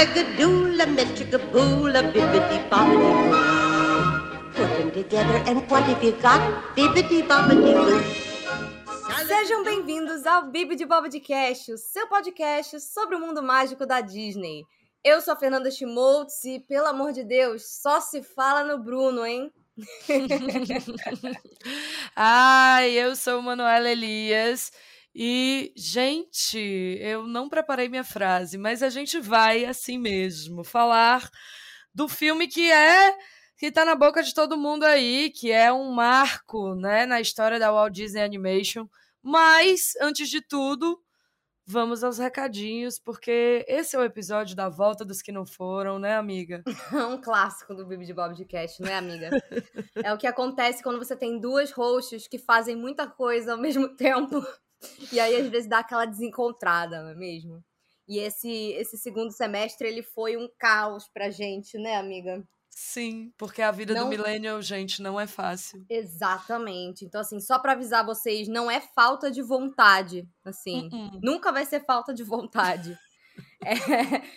Bibbidi bobbidi boo. Put them together and what have you got? Bibbidi bobbidi boo. Sejam bem-vindos ao Bibi de Bob de Cash, o seu podcast sobre o mundo mágico da Disney. Eu sou a Fernanda Schmoltz e, pelo amor de Deus, só se fala no Bruno, hein? Ai, eu sou Manuela Elias e, gente, eu não preparei minha frase, mas a gente vai assim mesmo falar do filme que é que tá na boca de todo mundo aí, que é um marco, né, na história da Walt Disney Animation. Mas, antes de tudo, vamos aos recadinhos, porque esse é o episódio da volta dos que não foram, né, amiga? um clássico do Bibi de Bob de Cast, né, amiga? é o que acontece quando você tem duas hosts que fazem muita coisa ao mesmo tempo e aí, às vezes, dá aquela desencontrada, não é mesmo? E esse, esse segundo semestre, ele foi um caos pra gente, né, amiga? Sim, porque a vida não... do millennial, gente, não é fácil. Exatamente. Então, assim, só para avisar vocês, não é falta de vontade, assim. Uh -uh. Nunca vai ser falta de vontade. é,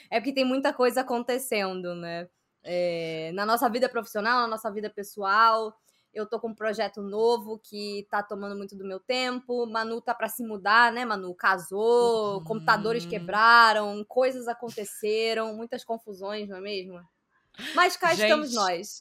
é porque tem muita coisa acontecendo, né? É, na nossa vida profissional, na nossa vida pessoal eu tô com um projeto novo que tá tomando muito do meu tempo. Manu tá para se mudar, né, Manu? Casou, uhum. computadores quebraram, coisas aconteceram, muitas confusões, não é mesmo? Mas cá gente, estamos nós.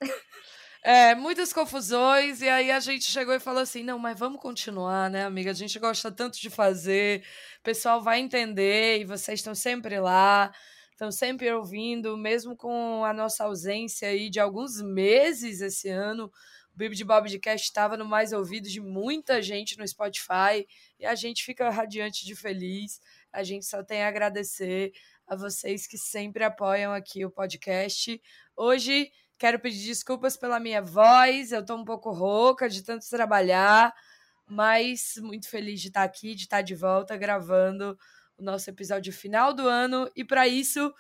É, muitas confusões, e aí a gente chegou e falou assim: não, mas vamos continuar, né, amiga? A gente gosta tanto de fazer, o pessoal vai entender, e vocês estão sempre lá, estão sempre ouvindo, mesmo com a nossa ausência aí de alguns meses esse ano Bibi de Bob de Cast estava no mais ouvido de muita gente no Spotify e a gente fica radiante de feliz. A gente só tem a agradecer a vocês que sempre apoiam aqui o podcast. Hoje quero pedir desculpas pela minha voz, eu estou um pouco rouca de tanto trabalhar, mas muito feliz de estar aqui, de estar de volta gravando o nosso episódio final do ano e para isso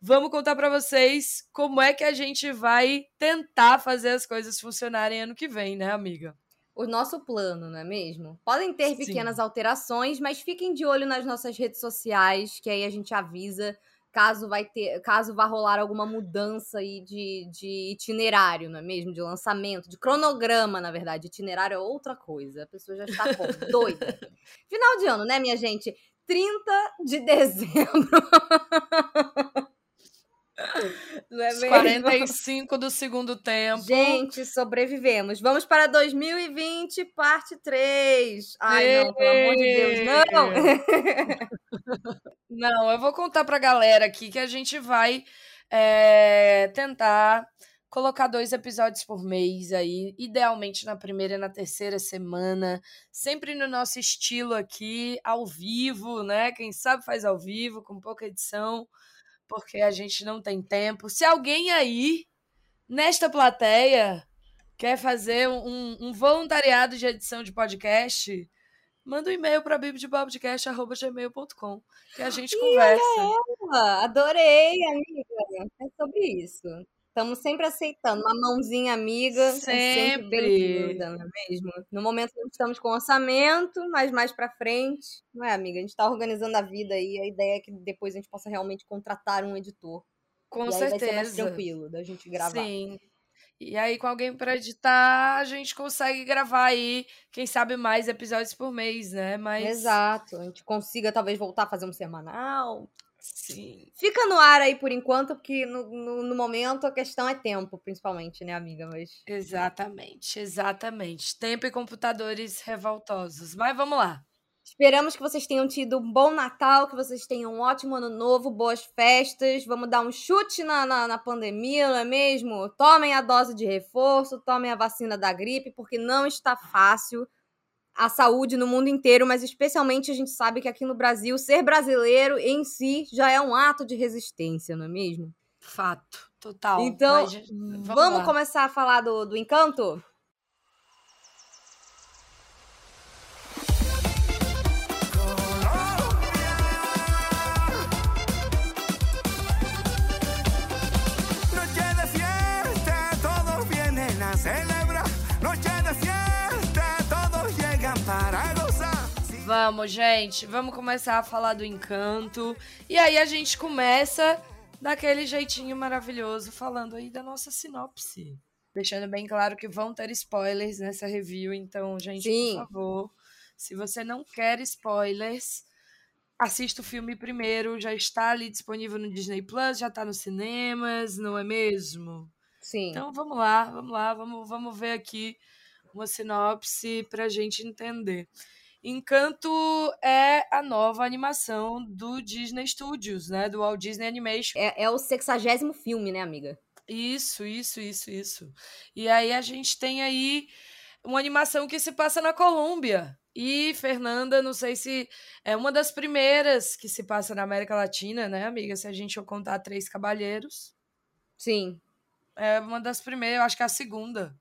Vamos contar para vocês como é que a gente vai tentar fazer as coisas funcionarem ano que vem, né, amiga? O nosso plano, não é mesmo? Podem ter Sim. pequenas alterações, mas fiquem de olho nas nossas redes sociais, que aí a gente avisa caso vai ter, caso vá rolar alguma mudança aí de, de itinerário, não é mesmo? De lançamento, de cronograma, na verdade. Itinerário é outra coisa. A pessoa já está como? doida. Final de ano, né, minha gente? 30 de dezembro. Não é mesmo? 45 do segundo tempo. Gente, sobrevivemos. Vamos para 2020, parte 3. Ai, não, pelo amor de Deus, não! não, eu vou contar para a galera aqui que a gente vai é, tentar colocar dois episódios por mês aí, idealmente na primeira e na terceira semana, sempre no nosso estilo aqui, ao vivo, né? Quem sabe faz ao vivo, com pouca edição porque a gente não tem tempo. Se alguém aí, nesta plateia, quer fazer um, um voluntariado de edição de podcast, manda um e-mail para bibdebobcast.gmail.com que a gente conversa. Ela. Adorei, amiga. É sobre isso. Estamos sempre aceitando. Uma mãozinha amiga sempre, é sempre bem-vinda, não é mesmo? No momento não estamos com orçamento, mas mais para frente, não é, amiga? A gente está organizando a vida aí. A ideia é que depois a gente possa realmente contratar um editor. Com e certeza. vai ser mais tranquilo da gente gravar. Sim. E aí, com alguém para editar, a gente consegue gravar aí, quem sabe, mais episódios por mês, né? Mas... Exato. A gente consiga talvez voltar a fazer um semanal. Sim. Fica no ar aí por enquanto, porque no, no, no, momento a questão é tempo, principalmente, né, amiga? Mas... Exatamente, exatamente. Tempo e computadores revoltosos. Mas vamos lá. Esperamos que vocês tenham tido um bom Natal, que vocês tenham um ótimo ano novo, boas festas. Vamos dar um chute na, na, na, pandemia, não é mesmo? Tomem a dose de reforço, tomem a vacina da gripe, porque não está fácil a saúde no mundo inteiro, mas especialmente a gente sabe que aqui no Brasil, ser brasileiro em si já é um ato de resistência, não é mesmo? Fato, total. Então, mas, vamos, vamos começar a falar do, do encanto? Vamos, gente, vamos começar a falar do encanto. E aí a gente começa daquele jeitinho maravilhoso, falando aí da nossa sinopse. Deixando bem claro que vão ter spoilers nessa review, então, gente, Sim. por favor, se você não quer spoilers, assista o filme primeiro, já está ali disponível no Disney Plus, já está nos cinemas, não é mesmo? Sim. Então vamos lá, vamos lá, vamos, vamos ver aqui uma sinopse para a gente entender. Encanto é a nova animação do Disney Studios, né? Do Walt Disney Animation. É, é o sexagésimo filme, né, amiga? Isso, isso, isso, isso. E aí a gente tem aí uma animação que se passa na Colômbia. E Fernanda, não sei se é uma das primeiras que se passa na América Latina, né, amiga? Se a gente for contar Três Cabalheiros. Sim. É uma das primeiras, eu acho que é a segunda.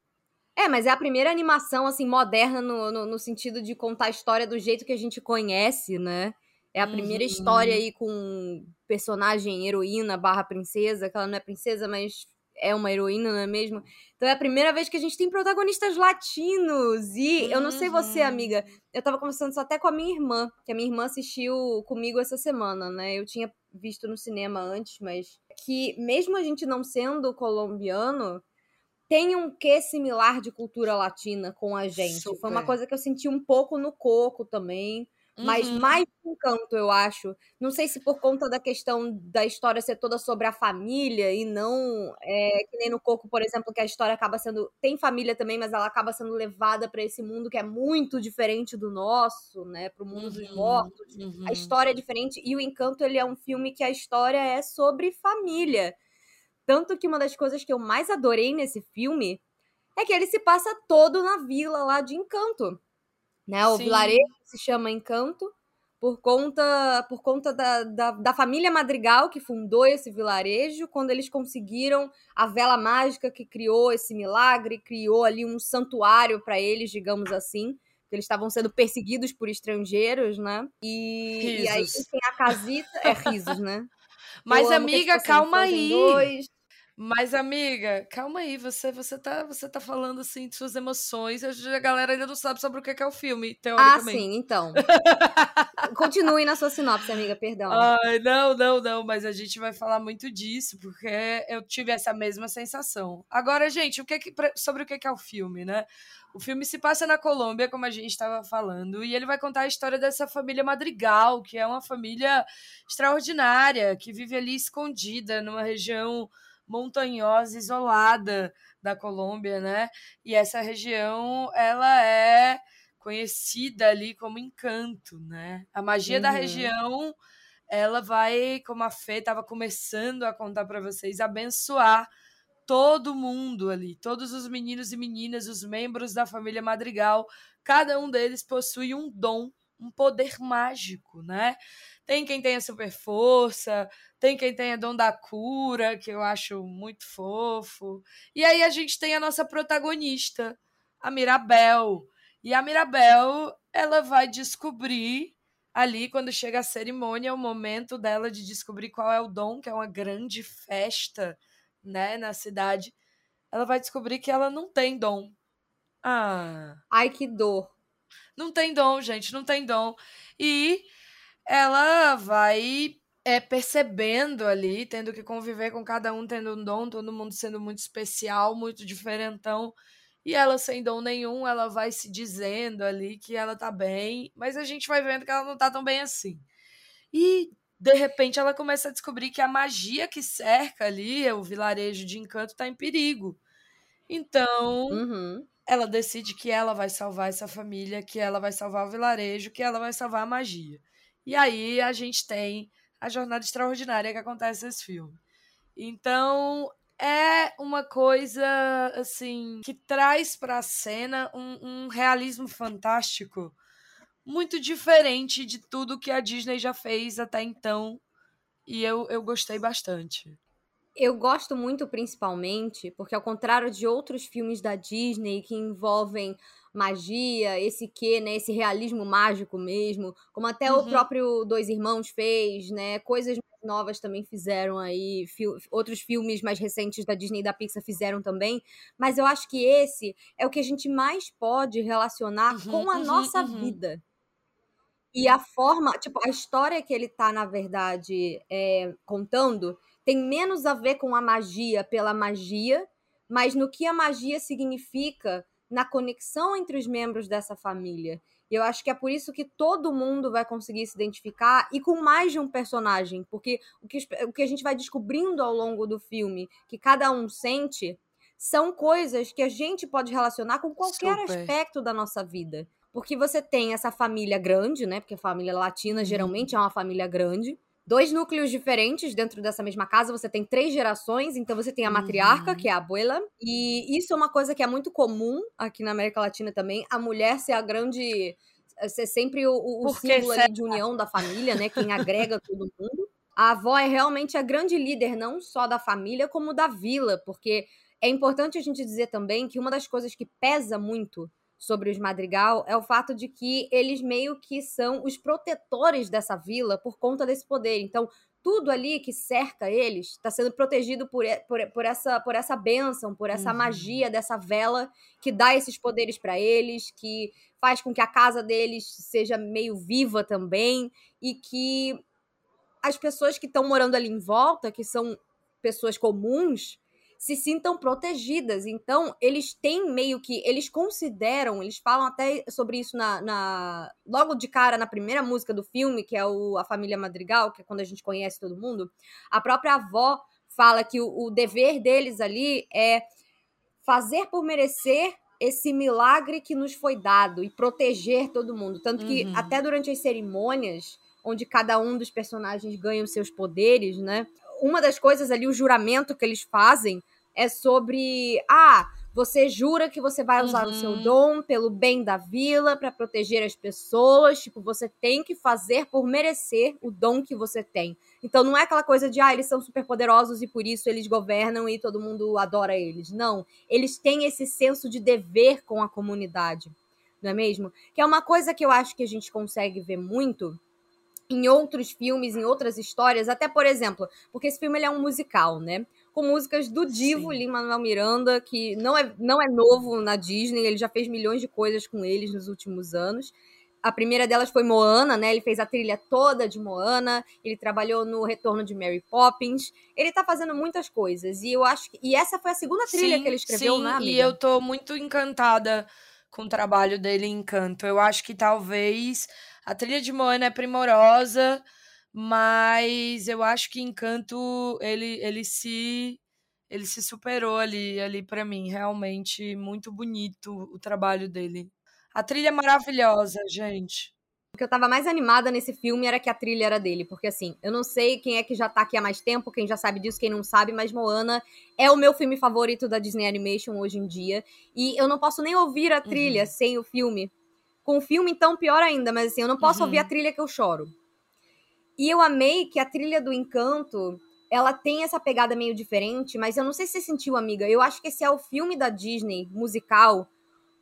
É, mas é a primeira animação, assim, moderna no, no, no, sentido de contar a história do jeito que a gente conhece, né? É a primeira uhum. história aí com personagem heroína barra princesa, que ela não é princesa, mas é uma heroína, não é mesmo? Então é a primeira vez que a gente tem protagonistas latinos. E uhum. eu não sei você, uhum. amiga, eu tava conversando isso até com a minha irmã, que a minha irmã assistiu comigo essa semana, né? Eu tinha visto no cinema antes, mas que mesmo a gente não sendo colombiano, tem um quê similar de cultura latina com a gente. Super. Foi uma coisa que eu senti um pouco no coco também. Mas uhum. mais encanto, eu acho. Não sei se por conta da questão da história ser toda sobre a família e não é, que nem no Coco, por exemplo, que a história acaba sendo. Tem família também, mas ela acaba sendo levada para esse mundo que é muito diferente do nosso, né? Para o mundo uhum. dos mortos. Uhum. A história é diferente. E o Encanto, ele é um filme que a história é sobre família. Tanto que uma das coisas que eu mais adorei nesse filme é que ele se passa todo na vila lá de Encanto. Né? O Sim. vilarejo se chama Encanto por conta, por conta da, da, da, família Madrigal que fundou esse vilarejo, quando eles conseguiram a vela mágica que criou esse milagre, criou ali um santuário para eles, digamos assim. Eles estavam sendo perseguidos por estrangeiros, né? E, e aí tem a casita. É risos, né? Mas, amiga, calma aí. Dois. Mas, amiga, calma aí, você, você, tá, você tá falando assim de suas emoções, a galera ainda não sabe sobre o que é o filme, ah, teoricamente. Ah, sim, então. Continue na sua sinopse, amiga, perdão. Ai, não, não, não, mas a gente vai falar muito disso, porque eu tive essa mesma sensação. Agora, gente, o que, que sobre o que é o filme, né? O filme se passa na Colômbia, como a gente estava falando, e ele vai contar a história dessa família Madrigal, que é uma família extraordinária, que vive ali escondida numa região montanhosa, isolada da Colômbia, né? E essa região, ela é conhecida ali como encanto, né? A magia uhum. da região, ela vai, como a Fê estava começando a contar para vocês, abençoar todo mundo ali, todos os meninos e meninas, os membros da família Madrigal, cada um deles possui um dom, um poder mágico, né? Tem quem tenha super força, tem quem tenha dom da cura, que eu acho muito fofo. E aí a gente tem a nossa protagonista, a Mirabel. E a Mirabel, ela vai descobrir ali quando chega a cerimônia, o momento dela de descobrir qual é o dom, que é uma grande festa, né, na cidade. Ela vai descobrir que ela não tem dom. Ah. Ai, que dor. Não tem dom, gente, não tem dom. E ela vai é, percebendo ali, tendo que conviver com cada um tendo um dom, todo mundo sendo muito especial, muito diferentão. E ela sem dom nenhum, ela vai se dizendo ali que ela tá bem, mas a gente vai vendo que ela não tá tão bem assim. E de repente ela começa a descobrir que a magia que cerca ali, o vilarejo de encanto, tá em perigo. Então, uhum. ela decide que ela vai salvar essa família, que ela vai salvar o vilarejo, que ela vai salvar a magia. E aí a gente tem a jornada extraordinária que acontece nesse filme. Então, é uma coisa assim que traz para a cena um, um, realismo fantástico muito diferente de tudo que a Disney já fez até então e eu, eu gostei bastante. Eu gosto muito principalmente porque ao contrário de outros filmes da Disney que envolvem magia, esse quê, né, esse realismo mágico mesmo, como até uhum. o próprio Dois Irmãos fez, né, coisas novas também fizeram aí, outros filmes mais recentes da Disney e da Pixar fizeram também, mas eu acho que esse é o que a gente mais pode relacionar uhum, com a uhum, nossa uhum. vida. E a forma, tipo, a história que ele tá, na verdade, é, contando, tem menos a ver com a magia pela magia, mas no que a magia significa na conexão entre os membros dessa família. E eu acho que é por isso que todo mundo vai conseguir se identificar e com mais de um personagem, porque o que, o que a gente vai descobrindo ao longo do filme, que cada um sente, são coisas que a gente pode relacionar com qualquer Super. aspecto da nossa vida. Porque você tem essa família grande, né? Porque a família latina uhum. geralmente é uma família grande. Dois núcleos diferentes dentro dessa mesma casa, você tem três gerações, então você tem a matriarca, uhum. que é a abuela, e isso é uma coisa que é muito comum aqui na América Latina também, a mulher ser a grande ser sempre o, o símbolo de união da família, né? Quem agrega todo mundo. A avó é realmente a grande líder, não só da família, como da vila, porque é importante a gente dizer também que uma das coisas que pesa muito sobre os Madrigal é o fato de que eles meio que são os protetores dessa vila por conta desse poder. Então, tudo ali que cerca eles está sendo protegido por, por, por, essa, por essa bênção, por essa uhum. magia dessa vela que dá esses poderes para eles, que faz com que a casa deles seja meio viva também e que as pessoas que estão morando ali em volta, que são pessoas comuns, se sintam protegidas. Então, eles têm meio que. Eles consideram, eles falam até sobre isso na, na, logo de cara na primeira música do filme, que é o, a família Madrigal, que é quando a gente conhece todo mundo. A própria avó fala que o, o dever deles ali é fazer por merecer esse milagre que nos foi dado e proteger todo mundo. Tanto que uhum. até durante as cerimônias, onde cada um dos personagens ganha os seus poderes, né? Uma das coisas ali, o juramento que eles fazem é sobre. Ah, você jura que você vai usar uhum. o seu uhum. dom pelo bem da vila, para proteger as pessoas. Tipo, você tem que fazer por merecer o dom que você tem. Então não é aquela coisa de, ah, eles são super poderosos e por isso eles governam e todo mundo adora eles. Não. Eles têm esse senso de dever com a comunidade. Não é mesmo? Que é uma coisa que eu acho que a gente consegue ver muito em outros filmes, em outras histórias, até por exemplo, porque esse filme é um musical, né? Com músicas do divo Lin-Manuel Miranda, que não é, não é novo na Disney, ele já fez milhões de coisas com eles nos últimos anos. A primeira delas foi Moana, né? Ele fez a trilha toda de Moana, ele trabalhou no Retorno de Mary Poppins. Ele tá fazendo muitas coisas. E eu acho que. E essa foi a segunda trilha sim, que ele escreveu, sim, né? Amiga? E eu tô muito encantada com o trabalho dele em Encanto. Eu acho que talvez a trilha de Moana é primorosa, mas eu acho que Encanto ele, ele se ele se superou ali ali para mim, realmente muito bonito o trabalho dele. A trilha é maravilhosa, gente. O que eu tava mais animada nesse filme era que a trilha era dele, porque assim, eu não sei quem é que já tá aqui há mais tempo, quem já sabe disso, quem não sabe, mas Moana é o meu filme favorito da Disney Animation hoje em dia, e eu não posso nem ouvir a trilha uhum. sem o filme, com o filme, então, pior ainda, mas assim, eu não posso uhum. ouvir a trilha que eu choro. E eu amei que a trilha do Encanto, ela tem essa pegada meio diferente, mas eu não sei se você sentiu, amiga. Eu acho que esse é o filme da Disney, musical,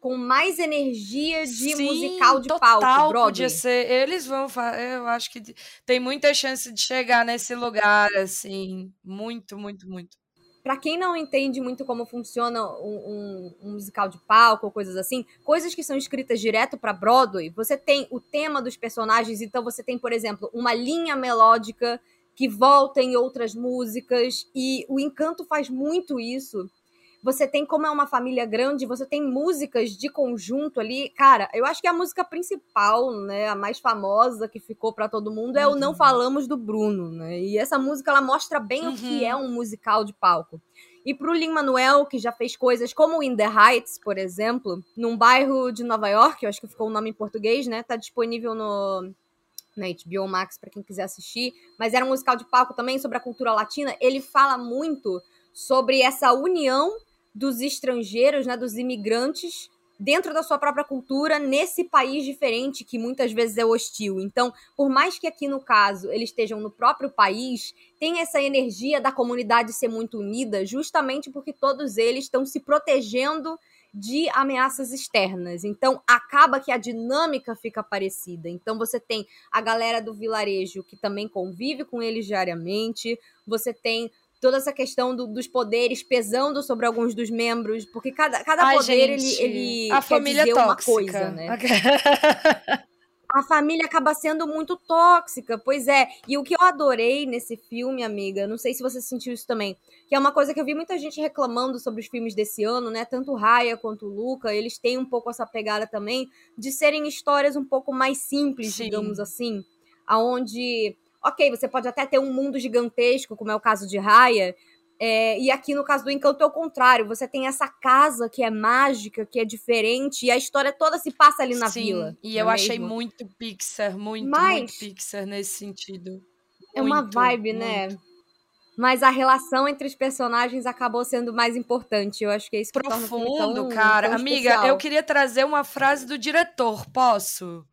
com mais energia de Sim, musical de total, palco, Broadway. podia ser. Eles vão, eu acho que tem muita chance de chegar nesse lugar, assim, muito, muito, muito para quem não entende muito como funciona um, um, um, musical de palco ou coisas assim, coisas que são escritas direto para Broadway, você tem o tema dos personagens, então você tem, por exemplo, uma linha melódica que volta em outras músicas e o Encanto faz muito isso você tem, como é uma família grande, você tem músicas de conjunto ali. Cara, eu acho que a música principal, né, a mais famosa que ficou para todo mundo é uhum. o Não Falamos do Bruno, né? E essa música ela mostra bem uhum. o que é uhum. um musical de palco. E pro Lin Manuel, que já fez coisas como In the Heights, por exemplo, num bairro de Nova York, eu acho que ficou o nome em português, né? Tá disponível no na HBO Max para quem quiser assistir, mas era um musical de palco também sobre a cultura latina. Ele fala muito sobre essa união dos estrangeiros, né, dos imigrantes dentro da sua própria cultura nesse país diferente que muitas vezes é hostil. Então, por mais que aqui no caso eles estejam no próprio país, tem essa energia da comunidade ser muito unida, justamente porque todos eles estão se protegendo de ameaças externas. Então, acaba que a dinâmica fica parecida. Então, você tem a galera do vilarejo que também convive com eles diariamente, você tem toda essa questão do, dos poderes pesando sobre alguns dos membros, porque cada, cada Ai, poder gente, ele, ele a família dizer tóxica. uma coisa, né? a família acaba sendo muito tóxica. Pois é. E o que eu adorei nesse filme, amiga, não sei se você sentiu isso também, que é uma coisa que eu vi muita gente reclamando sobre os filmes desse ano, né? Tanto o Raya quanto o Luca, eles têm um pouco essa pegada também de serem histórias um pouco mais simples, Sim. digamos assim, aonde, ok, você pode até ter um mundo gigantesco, como é o caso de Raya, é, e aqui no caso do Encanto é o contrário. Você tem essa casa que é mágica, que é diferente, e a história toda se passa ali na Sim, vila. E eu é achei muito Pixar, muito, Mas, muito Pixar nesse sentido. É uma vibe, né? muito. né? Mas a relação entre os personagens acabou sendo mais importante. Eu acho que é isso que Profundo, tão, cara. tão Amiga, eu queria trazer uma frase do diretor, posso?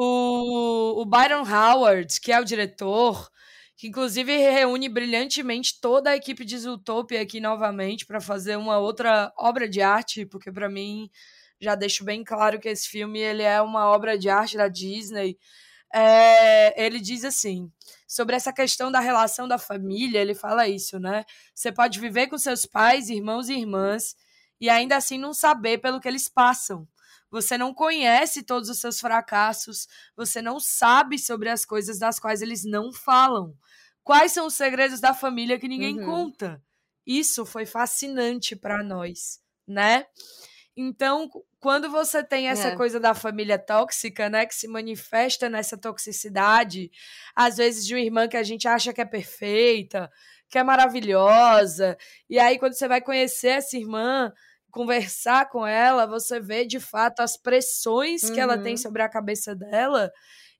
O, o Byron Howard, que é o diretor, que inclusive reúne brilhantemente toda a equipe de Zootopia aqui novamente para fazer uma outra obra de arte, porque para mim já deixo bem claro que esse filme ele é uma obra de arte da Disney. É, ele diz assim sobre essa questão da relação da família, ele fala isso, né? Você pode viver com seus pais, irmãos e irmãs e ainda assim não saber pelo que eles passam. Você não conhece todos os seus fracassos, você não sabe sobre as coisas das quais eles não falam. Quais são os segredos da família que ninguém uhum. conta? Isso foi fascinante para nós, né? Então, quando você tem essa é. coisa da família tóxica, né, que se manifesta nessa toxicidade, às vezes de uma irmã que a gente acha que é perfeita, que é maravilhosa, e aí quando você vai conhecer essa irmã, conversar com ela, você vê de fato as pressões uhum. que ela tem uhum. sobre a cabeça dela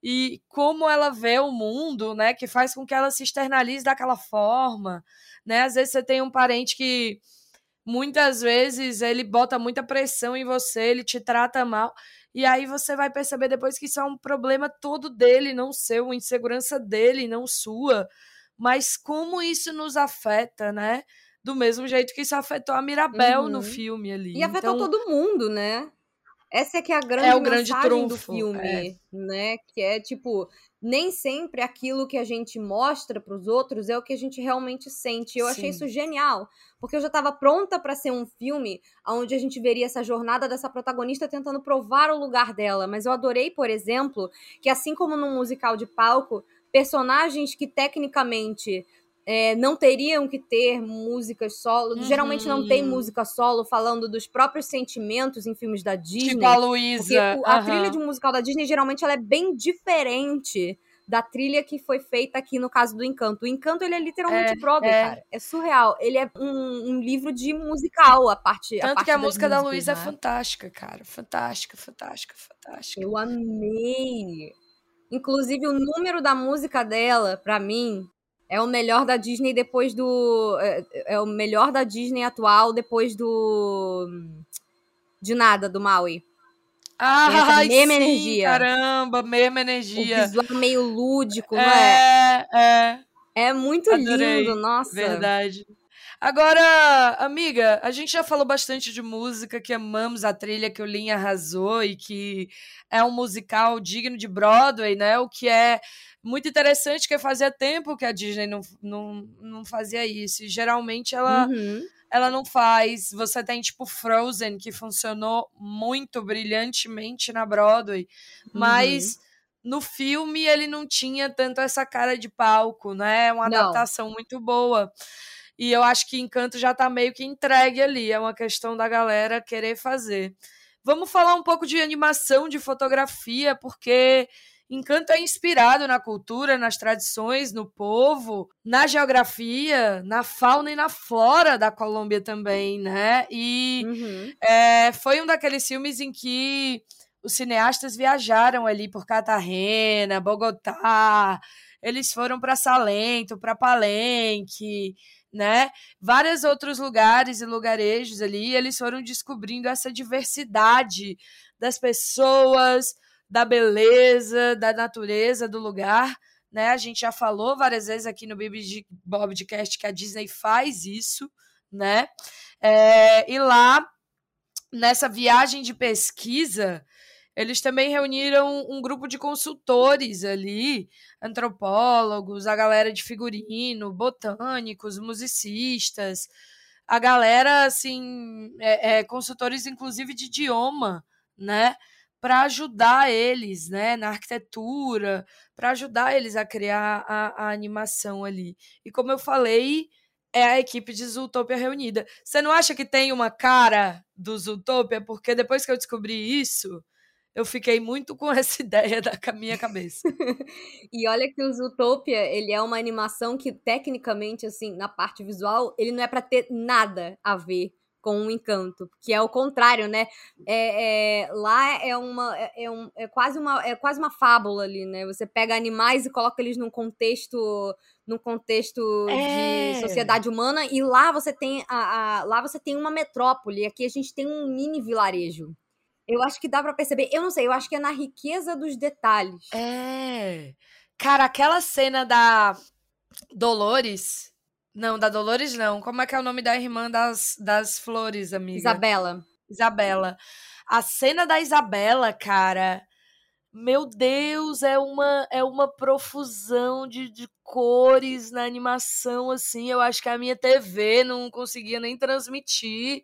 e como ela vê o mundo, né, que faz com que ela se externalize daquela forma, né? Às vezes você tem um parente que muitas vezes ele bota muita pressão em você, ele te trata mal, e aí você vai perceber depois que isso é um problema todo dele, não seu, uma insegurança dele, não sua. Mas como isso nos afeta, né? Do mesmo jeito que isso afetou a Mirabel uhum. no filme ali. E afetou então, todo mundo, né? Essa é que é a grande é o grande trunfo, do filme, é. né? Que é tipo, nem sempre aquilo que a gente mostra para os outros é o que a gente realmente sente. Eu Sim. achei isso genial, porque eu já estava pronta para ser um filme onde a gente veria essa jornada dessa protagonista tentando provar o lugar dela. Mas eu adorei, por exemplo, que assim como num musical de palco, personagens que tecnicamente é, não teriam que ter músicas solo. Uhum. Geralmente não tem música solo falando dos próprios sentimentos em filmes da Disney. Tipo a Luísa. Porque a uhum. trilha de um musical da Disney, geralmente, ela é bem diferente da trilha que foi feita aqui no caso do Encanto. O Encanto, ele é literalmente é, Broadway, é. cara. É surreal. Ele é um, um, livro de musical, a parte Tanto a parte que a música da Luísa é né? é fantástica, cara. Fantástica, fantástica, fantástica. Eu amei. Inclusive, o número da música dela, para mim, é o melhor da Disney depois do. É, é, o melhor da Disney atual depois do. De nada, do Maui. Ah, mesma sim, energia. Caramba, mesma energia. O visual meio lúdico, é, não é? É. É muito Adorei. lindo, nossa. Verdade. Agora, amiga, a gente já falou bastante de música, que amamos a trilha que o Lin arrasou e que é um musical digno de Broadway, né? O que é muito interessante, que fazia tempo que a Disney não, não, não fazia isso. E geralmente ela, uhum. ela não faz. Você tem, tipo, Frozen, que funcionou muito brilhantemente na Broadway, mas. Uhum no filme ele não tinha tanto essa cara de palco, né? É uma não. adaptação muito boa. E eu acho que Encanto já tá meio que entregue ali. É uma questão da galera querer fazer. Vamos falar um pouco de animação, de fotografia, porque Encanto é inspirado na cultura, nas tradições, no povo, na geografia, na fauna e na flora da Colômbia também, né? E uhum. é, foi um daqueles filmes em que os cineastas viajaram ali por Cartagena, Bogotá, eles foram para Salento, para Palenque, né? Vários outros lugares e lugarejos ali, eles foram descobrindo essa diversidade das pessoas, da beleza, da natureza do lugar, né? A gente já falou várias vezes aqui no Bobcast que a Disney faz isso, né? É, e lá, nessa viagem de pesquisa, eles também reuniram um grupo de consultores ali, antropólogos, a galera de figurino, botânicos, musicistas, a galera, assim, é, é, consultores inclusive de idioma, né? para ajudar eles, né, na arquitetura, para ajudar eles a criar a, a, animação ali. E como eu falei, é a equipe de Zootopia reunida. Você não acha que tem uma cara do Zootopia? Porque depois que eu descobri isso, eu fiquei muito com essa ideia da minha cabeça. e olha que o Zootopia, ele é uma animação que tecnicamente assim, na parte visual, ele não é para ter nada a ver com um encanto, que é o contrário, né? É, é lá é uma é, é, um, é quase uma é quase uma fábula ali, né? Você pega animais e coloca eles num contexto num contexto é. de sociedade humana e lá você tem a, a, lá você tem uma metrópole, aqui a gente tem um mini vilarejo. Eu acho que dá para perceber. Eu não sei, eu acho que é na riqueza dos detalhes. É. Cara, aquela cena da Dolores. Não, da Dolores não. Como é que é o nome da irmã das, das flores, amiga? Isabela. Isabela. A cena da Isabela, cara. Meu Deus, é uma é uma profusão de, de cores na animação, assim. Eu acho que a minha TV não conseguia nem transmitir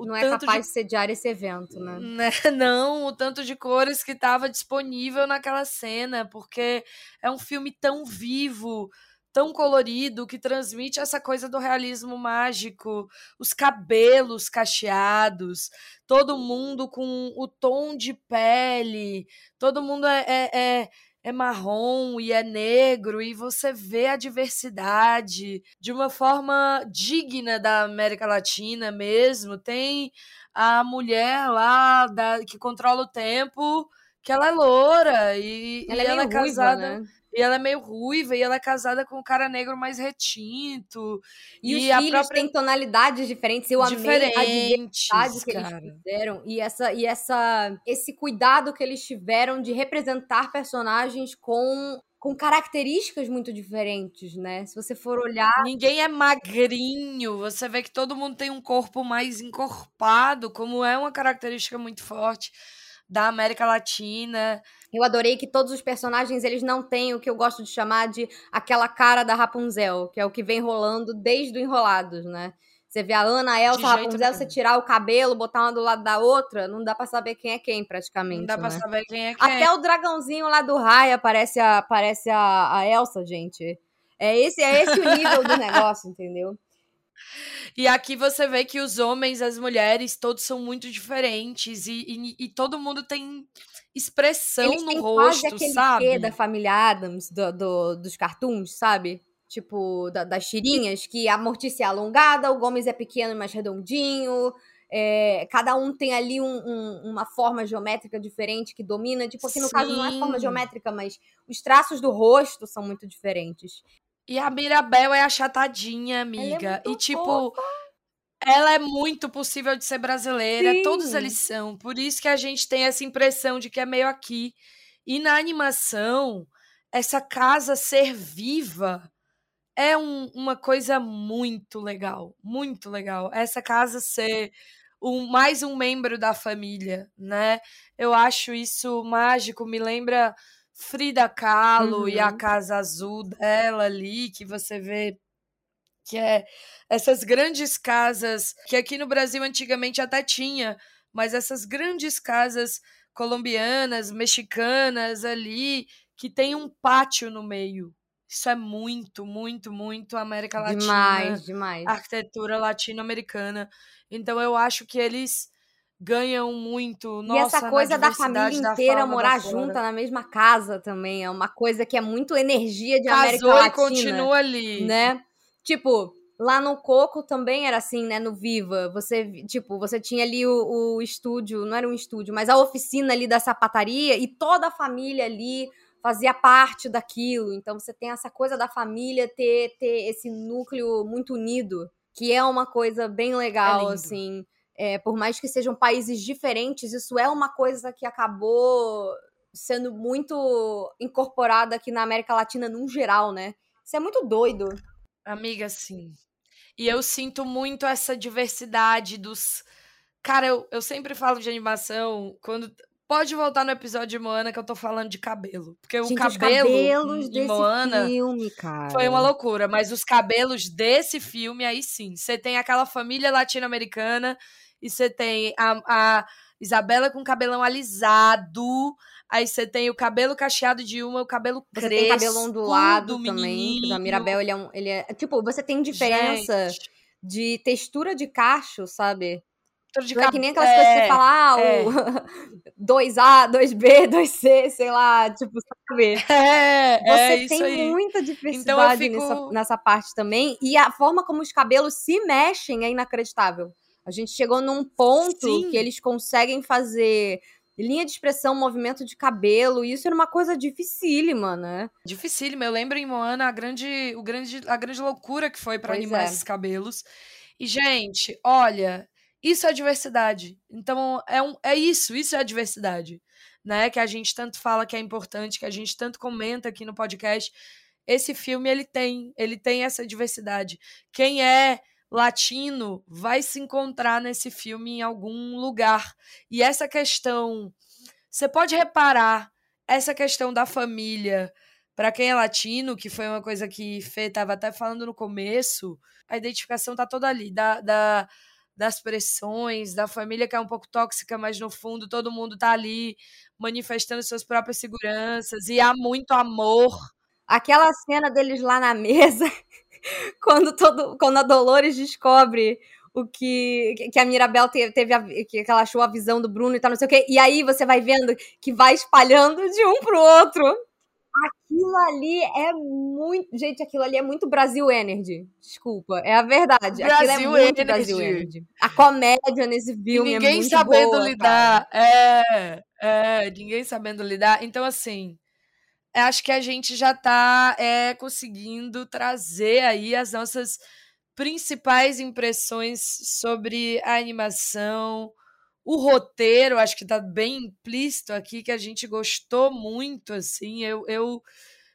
o não é capaz de... de sediar esse evento, né? né? Não, o tanto de cores que estava disponível naquela cena, porque é um filme tão vivo, tão colorido, que transmite essa coisa do realismo mágico, os cabelos cacheados, todo mundo com o tom de pele, todo mundo é, é, é é marrom e é negro, e você vê a diversidade de uma forma digna da América Latina mesmo. Tem a mulher lá da, que controla o tempo, que ela é loura e ela, e é, ela é casada. Ruiva, né? E ela é meio ruiva, e ela é casada com um cara negro mais retinto. E, e os filhos própria... têm tonalidades diferentes. Eu amei a diversidade que cara. eles fizeram. E, essa, e essa, esse cuidado que eles tiveram de representar personagens com com características muito diferentes, né? Se você for olhar. Ninguém é magrinho. Você vê que todo mundo tem um corpo mais encorpado, como é uma característica muito forte da América Latina. Eu adorei que todos os personagens eles não têm o que eu gosto de chamar de aquela cara da Rapunzel, que é o que vem rolando desde o Enrolados, né? Você vê a Ana, a Elsa, a Rapunzel, você tirar o cabelo, botar uma do lado da outra, não dá pra saber quem é quem, praticamente. Não dá né? pra saber quem é quem. Até o dragãozinho lá do Raya parece a, parece a, a Elsa, gente. É esse, é esse o nível do negócio, entendeu? E aqui você vê que os homens, as mulheres, todos são muito diferentes e, e, e todo mundo tem expressão Eles no rosto, quase sabe? Quê da família Adams, do, do, dos cartoons, sabe? Tipo, da, das tirinhas, que a Mortícia é alongada, o Gomes é pequeno e mais redondinho. É, cada um tem ali um, um, uma forma geométrica diferente que domina. Tipo, aqui no Sim. caso não é forma geométrica, mas os traços do rosto são muito diferentes. E a Mirabel é achatadinha, é amiga. É e tipo, fofa. ela é muito possível de ser brasileira. Sim. Todos eles são. Por isso que a gente tem essa impressão de que é meio aqui. E na animação, essa casa ser viva é um, uma coisa muito legal. Muito legal. Essa casa ser um, mais um membro da família, né? Eu acho isso mágico. Me lembra Frida Kahlo uhum. e a uhum. Casa Azul dela ali, que você vê que é essas grandes casas que aqui no Brasil antigamente até tinha, mas essas grandes casas colombianas, mexicanas ali, que tem um pátio no meio. Isso é muito, muito, muito América Latina. Demais, demais. Arquitetura latino-americana. Então eu acho que eles ganham muito. Nossa, e essa coisa da família inteira morar junta na mesma casa também é uma coisa que é muito energia de Casou América Latina. e continua ali. Né? Tipo, lá no Coco também era assim, né? No Viva. Você, tipo, você tinha ali o, o estúdio, não era um estúdio, mas a oficina ali da sapataria e toda a família ali fazia parte daquilo. Então você tem essa coisa da família ter, ter esse núcleo muito unido, que é uma coisa bem legal, é assim é, por mais que sejam países diferentes, isso é uma coisa que acabou sendo muito incorporada aqui na América Latina num geral, né? Isso é muito doido. Amiga, sim. E eu sinto muito essa diversidade dos. Cara, eu, eu sempre falo de animação quando. Pode voltar no episódio de Moana que eu tô falando de cabelo. Porque Gente, o cabelo de Moana filme, cara. foi uma loucura. Mas os cabelos desse filme, aí sim. Você tem aquela família latino-americana e você tem a, a Isabela com cabelão alisado. Aí você tem o cabelo cacheado de uma, o cabelo você crespo. Você tem cabelo ondulado do também. Da Mirabel, ele é, um, ele é. Tipo, você tem diferença Gente. de textura de cacho, sabe? De não é que nem aquelas é, coisas que você fala, ah, é. o 2A, 2B, 2C, sei lá, tipo, sabe? É, é Você é tem muita então, diversidade então fico... nessa, nessa parte também. E a forma como os cabelos se mexem é inacreditável. A gente chegou num ponto Sim. que eles conseguem fazer linha de expressão, movimento de cabelo, isso era uma coisa dificílima, né? Dificílima. Eu lembro em Moana a grande, o grande, a grande loucura que foi para animar é. esses cabelos. E, gente, olha, isso é diversidade. Então, é, um, é isso, isso é diversidade. Né? Que a gente tanto fala que é importante, que a gente tanto comenta aqui no podcast. Esse filme, ele tem, ele tem essa diversidade. Quem é latino vai se encontrar nesse filme em algum lugar. E essa questão, você pode reparar, essa questão da família, para quem é latino, que foi uma coisa que Fê estava até falando no começo, a identificação tá toda ali, da, da, das pressões, da família que é um pouco tóxica, mas no fundo todo mundo tá ali manifestando suas próprias seguranças e há muito amor. Aquela cena deles lá na mesa quando, todo, quando a Dolores descobre o que, que a Mirabel teve, teve a, que ela achou a visão do Bruno e tal, não sei o quê. E aí você vai vendo que vai espalhando de um pro outro. Aquilo ali é muito. Gente, aquilo ali é muito Brasil Energy. Desculpa, é a verdade. Brasil aquilo é muito Energy. Brasil Energy. A comédia nesse filme e ninguém é muito sabendo boa, lidar. É, é, ninguém sabendo lidar. Então, assim, acho que a gente já está é, conseguindo trazer aí as nossas principais impressões sobre a animação, o roteiro, acho que está bem implícito aqui que a gente gostou muito, assim, eu, eu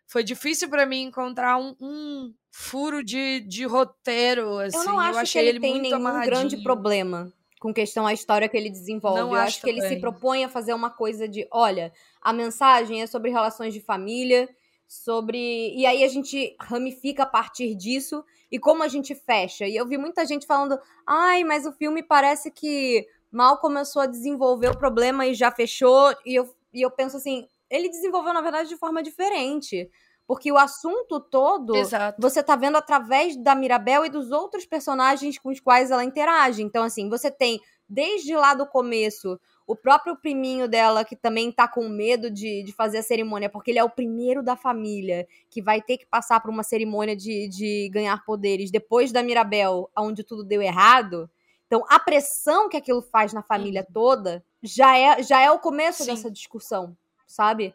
foi difícil para mim encontrar um, um, furo de, de roteiro, assim, eu, não acho eu achei que ele, ele tem muito nenhum grande problema com questão à história que ele desenvolve. Não eu acho, acho que ele se propõe a fazer uma coisa de, olha, a mensagem é sobre relações de família, sobre. E aí a gente ramifica a partir disso e como a gente fecha. E eu vi muita gente falando: ai, mas o filme parece que mal começou a desenvolver o problema e já fechou. E eu, e eu penso assim: ele desenvolveu, na verdade, de forma diferente. Porque o assunto todo Exato. você tá vendo através da Mirabel e dos outros personagens com os quais ela interage. Então, assim, você tem, desde lá do começo, o próprio priminho dela, que também tá com medo de, de fazer a cerimônia, porque ele é o primeiro da família que vai ter que passar por uma cerimônia de, de ganhar poderes depois da Mirabel, onde tudo deu errado. Então, a pressão que aquilo faz na família toda já é, já é o começo Sim. dessa discussão, sabe?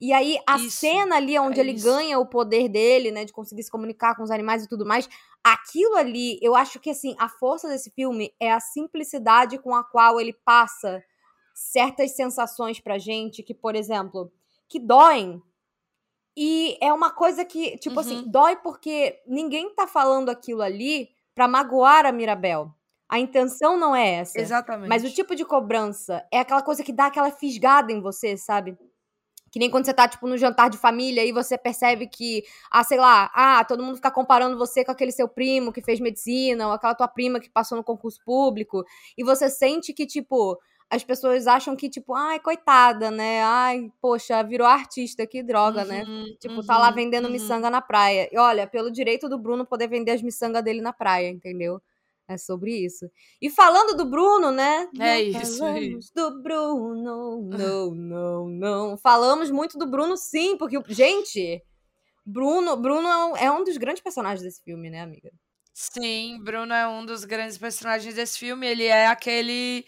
E aí, a isso, cena ali onde é ele isso. ganha o poder dele, né, de conseguir se comunicar com os animais e tudo mais, aquilo ali, eu acho que, assim, a força desse filme é a simplicidade com a qual ele passa certas sensações pra gente que, por exemplo, que doem. E é uma coisa que, tipo assim, uhum. assim, dói porque ninguém tá falando aquilo ali pra magoar a Mirabel. A intenção não é essa. Exatamente. Mas o tipo de cobrança é aquela coisa que dá aquela fisgada em você, sabe? Que nem quando você tá, tipo, no jantar de família e você percebe que, ah, sei lá, ah, todo mundo fica comparando você com aquele seu primo que fez medicina, ou aquela tua prima que passou no concurso público, e você sente que, tipo, as pessoas acham que, tipo, ai, coitada, né? Ai, poxa, virou artista, que droga, né? uhum, né? Tipo, uhum, tá lá vendendo uhum. miçanga na praia. E olha, pelo direito do Bruno poder vender as miçangas dele na praia, entendeu? É sobre isso. E falando do Bruno, né? É isso. Falamos do Bruno, não, não, não. Falamos muito do Bruno, sim, porque, gente, Bruno, Bruno é um é dos grandes personagens desse filme, né, amiga? Sim, Bruno é um dos grandes personagens desse filme. Ele é aquele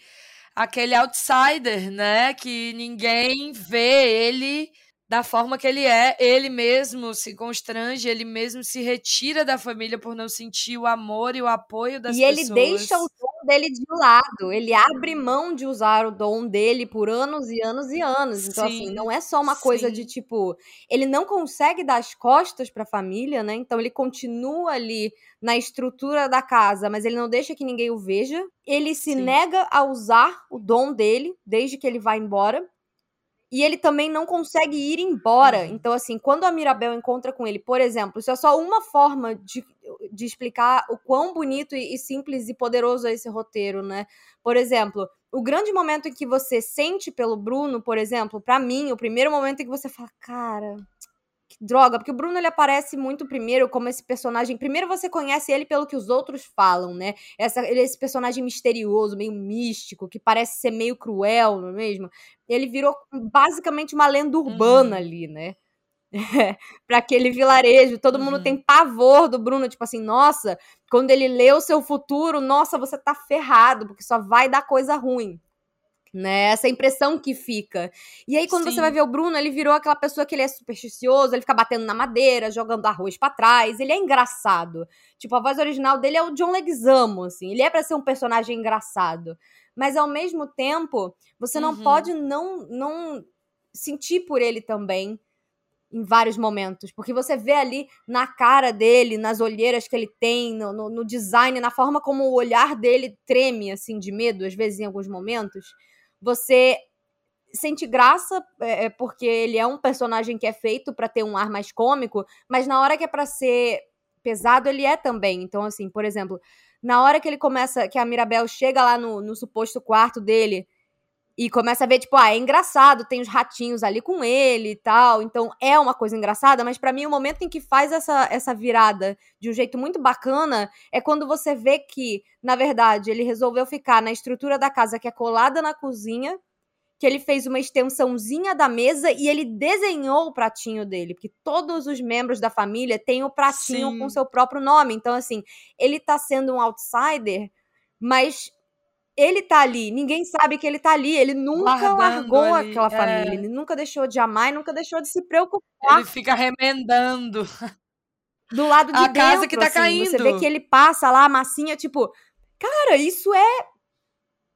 aquele outsider, né? Que ninguém vê ele da forma que ele é, ele mesmo se constrange, ele mesmo se retira da família por não sentir o amor e o apoio das e pessoas. E ele deixa o dom dele de lado, ele abre mão de usar o dom dele por anos e anos e anos. Então, assim, sim, assim, não é só uma sim. coisa de tipo, ele não consegue dar as costas para a família, né? Então ele continua ali na estrutura da casa, mas ele não deixa que ninguém o veja. Ele se sim. nega a usar o dom dele desde que ele vai embora e ele também não consegue ir embora. Uhum. Então, assim, quando a Mirabel encontra com ele, por exemplo, isso é só uma forma de, de explicar o quão bonito e, e simples e poderoso é esse roteiro, né? Por exemplo, o grande momento em que você sente pelo Bruno, por exemplo, para mim, o primeiro momento em que você fala, cara, que droga, porque o Bruno ele aparece muito primeiro como esse personagem. Primeiro você conhece ele pelo que os outros falam, né? Essa, ele é esse personagem misterioso, meio místico, que parece ser meio cruel, não é mesmo? Ele virou basicamente uma lenda urbana uhum. ali, né? para aquele vilarejo. Todo uhum. mundo tem pavor do Bruno, tipo assim, nossa, quando ele lê o seu futuro, nossa, você tá ferrado, porque só vai dar coisa ruim. Né? Essa impressão que fica. E aí, quando Sim. você vai ver o Bruno, ele virou aquela pessoa que ele é supersticioso, ele fica batendo na madeira, jogando arroz para trás. Ele é engraçado. Tipo, a voz original dele é o John Leguizamo, assim. Ele é para ser um personagem engraçado. Mas ao mesmo tempo, você não uhum. pode não, não sentir por ele também em vários momentos, porque você vê ali na cara dele, nas olheiras que ele tem, no, no, no, design, na forma como o olhar dele treme, assim, de medo, às vezes em alguns momentos. Você sente graça é, é porque ele é um personagem que é feito para ter um ar mais cômico, mas na hora que é para ser pesado, ele é também. Então, assim, por exemplo, na hora que ele começa, que a Mirabel chega lá no, no suposto quarto dele e começa a ver, tipo, ah, é engraçado, tem os ratinhos ali com ele e tal. Então é uma coisa engraçada, mas para mim o momento em que faz essa, essa virada de um jeito muito bacana é quando você vê que, na verdade, ele resolveu ficar na estrutura da casa que é colada na cozinha, que ele fez uma extensãozinha da mesa e ele desenhou o pratinho dele, porque todos os membros da família têm o pratinho Sim. com seu próprio nome. Então, assim, ele tá sendo um outsider, mas ele tá ali, ninguém sabe que ele tá ali, ele nunca Guardando largou ali, aquela família, é. ele nunca deixou de amar e nunca deixou de se preocupar. Ele fica remendando. Do lado de a dentro, casa que tá assim, caindo. Você vê que ele passa lá a massinha, tipo, cara, isso é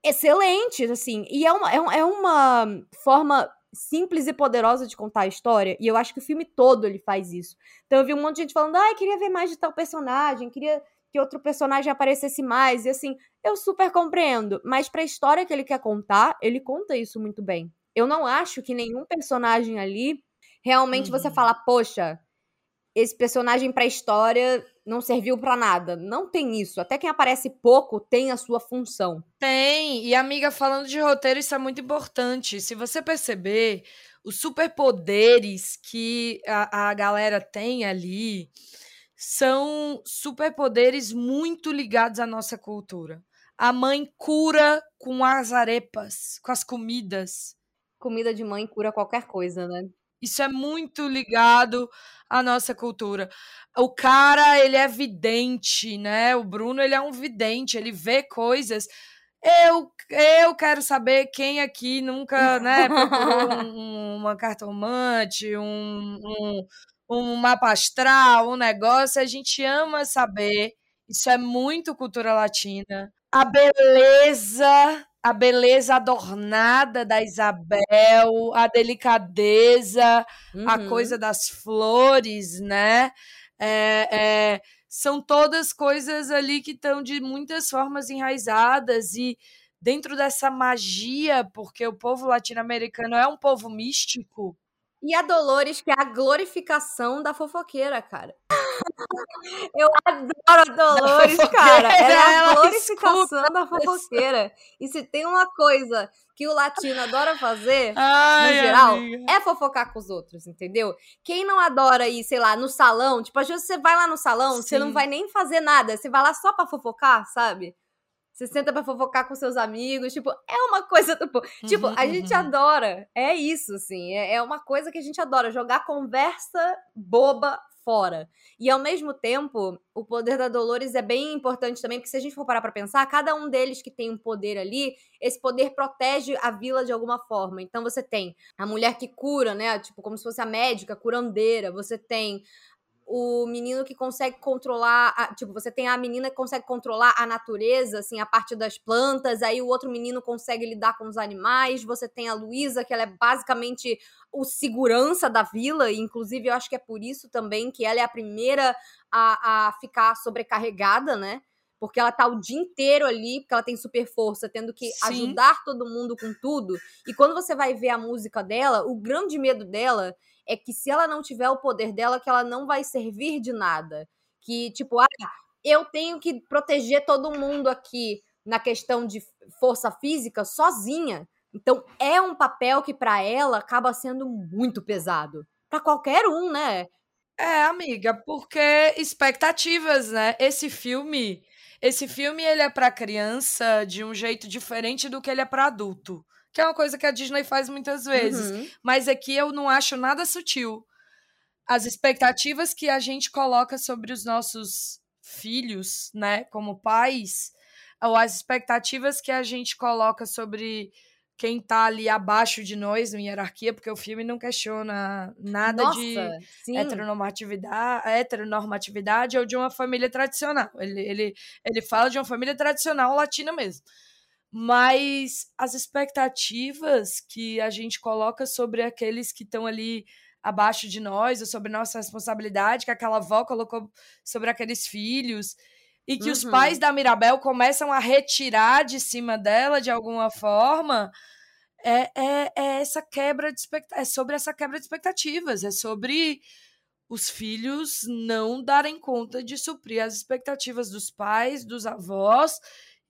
excelente, assim, e é uma, é, é uma forma simples e poderosa de contar a história, e eu acho que o filme todo ele faz isso. Então eu vi um monte de gente falando, ai, ah, queria ver mais de tal personagem, queria que outro personagem aparecesse mais. E assim, eu super compreendo. Mas pra história que ele quer contar, ele conta isso muito bem. Eu não acho que nenhum personagem ali realmente uhum. você fala, poxa, esse personagem pra história não serviu para nada. Não tem isso. Até quem aparece pouco tem a sua função. Tem. E amiga, falando de roteiro, isso é muito importante. Se você perceber, os superpoderes que a, a galera tem ali são superpoderes muito ligados à nossa cultura. A mãe cura com as arepas, com as comidas. Comida de mãe cura qualquer coisa, né? Isso é muito ligado à nossa cultura. O cara, ele é vidente, né? O Bruno, ele é um vidente, ele vê coisas. Eu, eu quero saber quem aqui nunca, né, procurou um, uma cartomante, um, um um mapa astral, um negócio, a gente ama saber. Isso é muito cultura latina. A beleza, a beleza adornada da Isabel, a delicadeza, uhum. a coisa das flores, né? É, é, são todas coisas ali que estão de muitas formas enraizadas e dentro dessa magia, porque o povo latino-americano é um povo místico, e a Dolores, que é a glorificação da fofoqueira, cara. Eu adoro a Dolores, cara. Ela é a glorificação da fofoqueira. E se tem uma coisa que o latino adora fazer, Ai, no geral, amiga. é fofocar com os outros, entendeu? Quem não adora ir, sei lá, no salão, tipo, às vezes você vai lá no salão, Sim. você não vai nem fazer nada, você vai lá só pra fofocar, sabe? Você senta pra fofocar com seus amigos, tipo, é uma coisa do uhum, Tipo, a gente uhum. adora. É isso, assim. É, é uma coisa que a gente adora, jogar conversa boba fora. E ao mesmo tempo, o poder da Dolores é bem importante também, porque se a gente for parar pra pensar, cada um deles que tem um poder ali, esse poder protege a vila de alguma forma. Então você tem a mulher que cura, né? Tipo, como se fosse a médica, curandeira. Você tem o menino que consegue controlar, a, tipo, você tem a menina que consegue controlar a natureza, assim, a parte das plantas, aí o outro menino consegue lidar com os animais, você tem a Luísa, que ela é basicamente o segurança da vila, e inclusive eu acho que é por isso também que ela é a primeira a, a ficar sobrecarregada, né? Porque ela tá o dia inteiro ali, porque ela tem super força, tendo que Sim. ajudar todo mundo com tudo. E quando você vai ver a música dela, o grande medo dela é que se ela não tiver o poder dela, que ela não vai servir de nada. Que, tipo, ah, eu tenho que proteger todo mundo aqui. na questão de força física sozinha. Então é um papel que para ela acaba sendo muito pesado. Para qualquer um, né? É, amiga, porque expectativas, né? Esse filme, esse filme ele é para criança de um jeito diferente do que ele é para adulto, que é uma coisa que a Disney faz muitas vezes, uhum. mas aqui eu não acho nada sutil. As expectativas que a gente coloca sobre os nossos filhos, né, como pais, ou as expectativas que a gente coloca sobre quem tá ali abaixo de nós em hierarquia, porque o filme não questiona nada Nossa, de heteronormatividade, heteronormatividade ou de uma família tradicional. Ele, ele, ele fala de uma família tradicional latina mesmo. Mas as expectativas que a gente coloca sobre aqueles que estão ali abaixo de nós, ou sobre nossa responsabilidade, que aquela avó colocou sobre aqueles filhos, e que uhum. os pais da Mirabel começam a retirar de cima dela de alguma forma, é, é, é essa quebra de é sobre essa quebra de expectativas, é sobre os filhos não darem conta de suprir as expectativas dos pais, dos avós,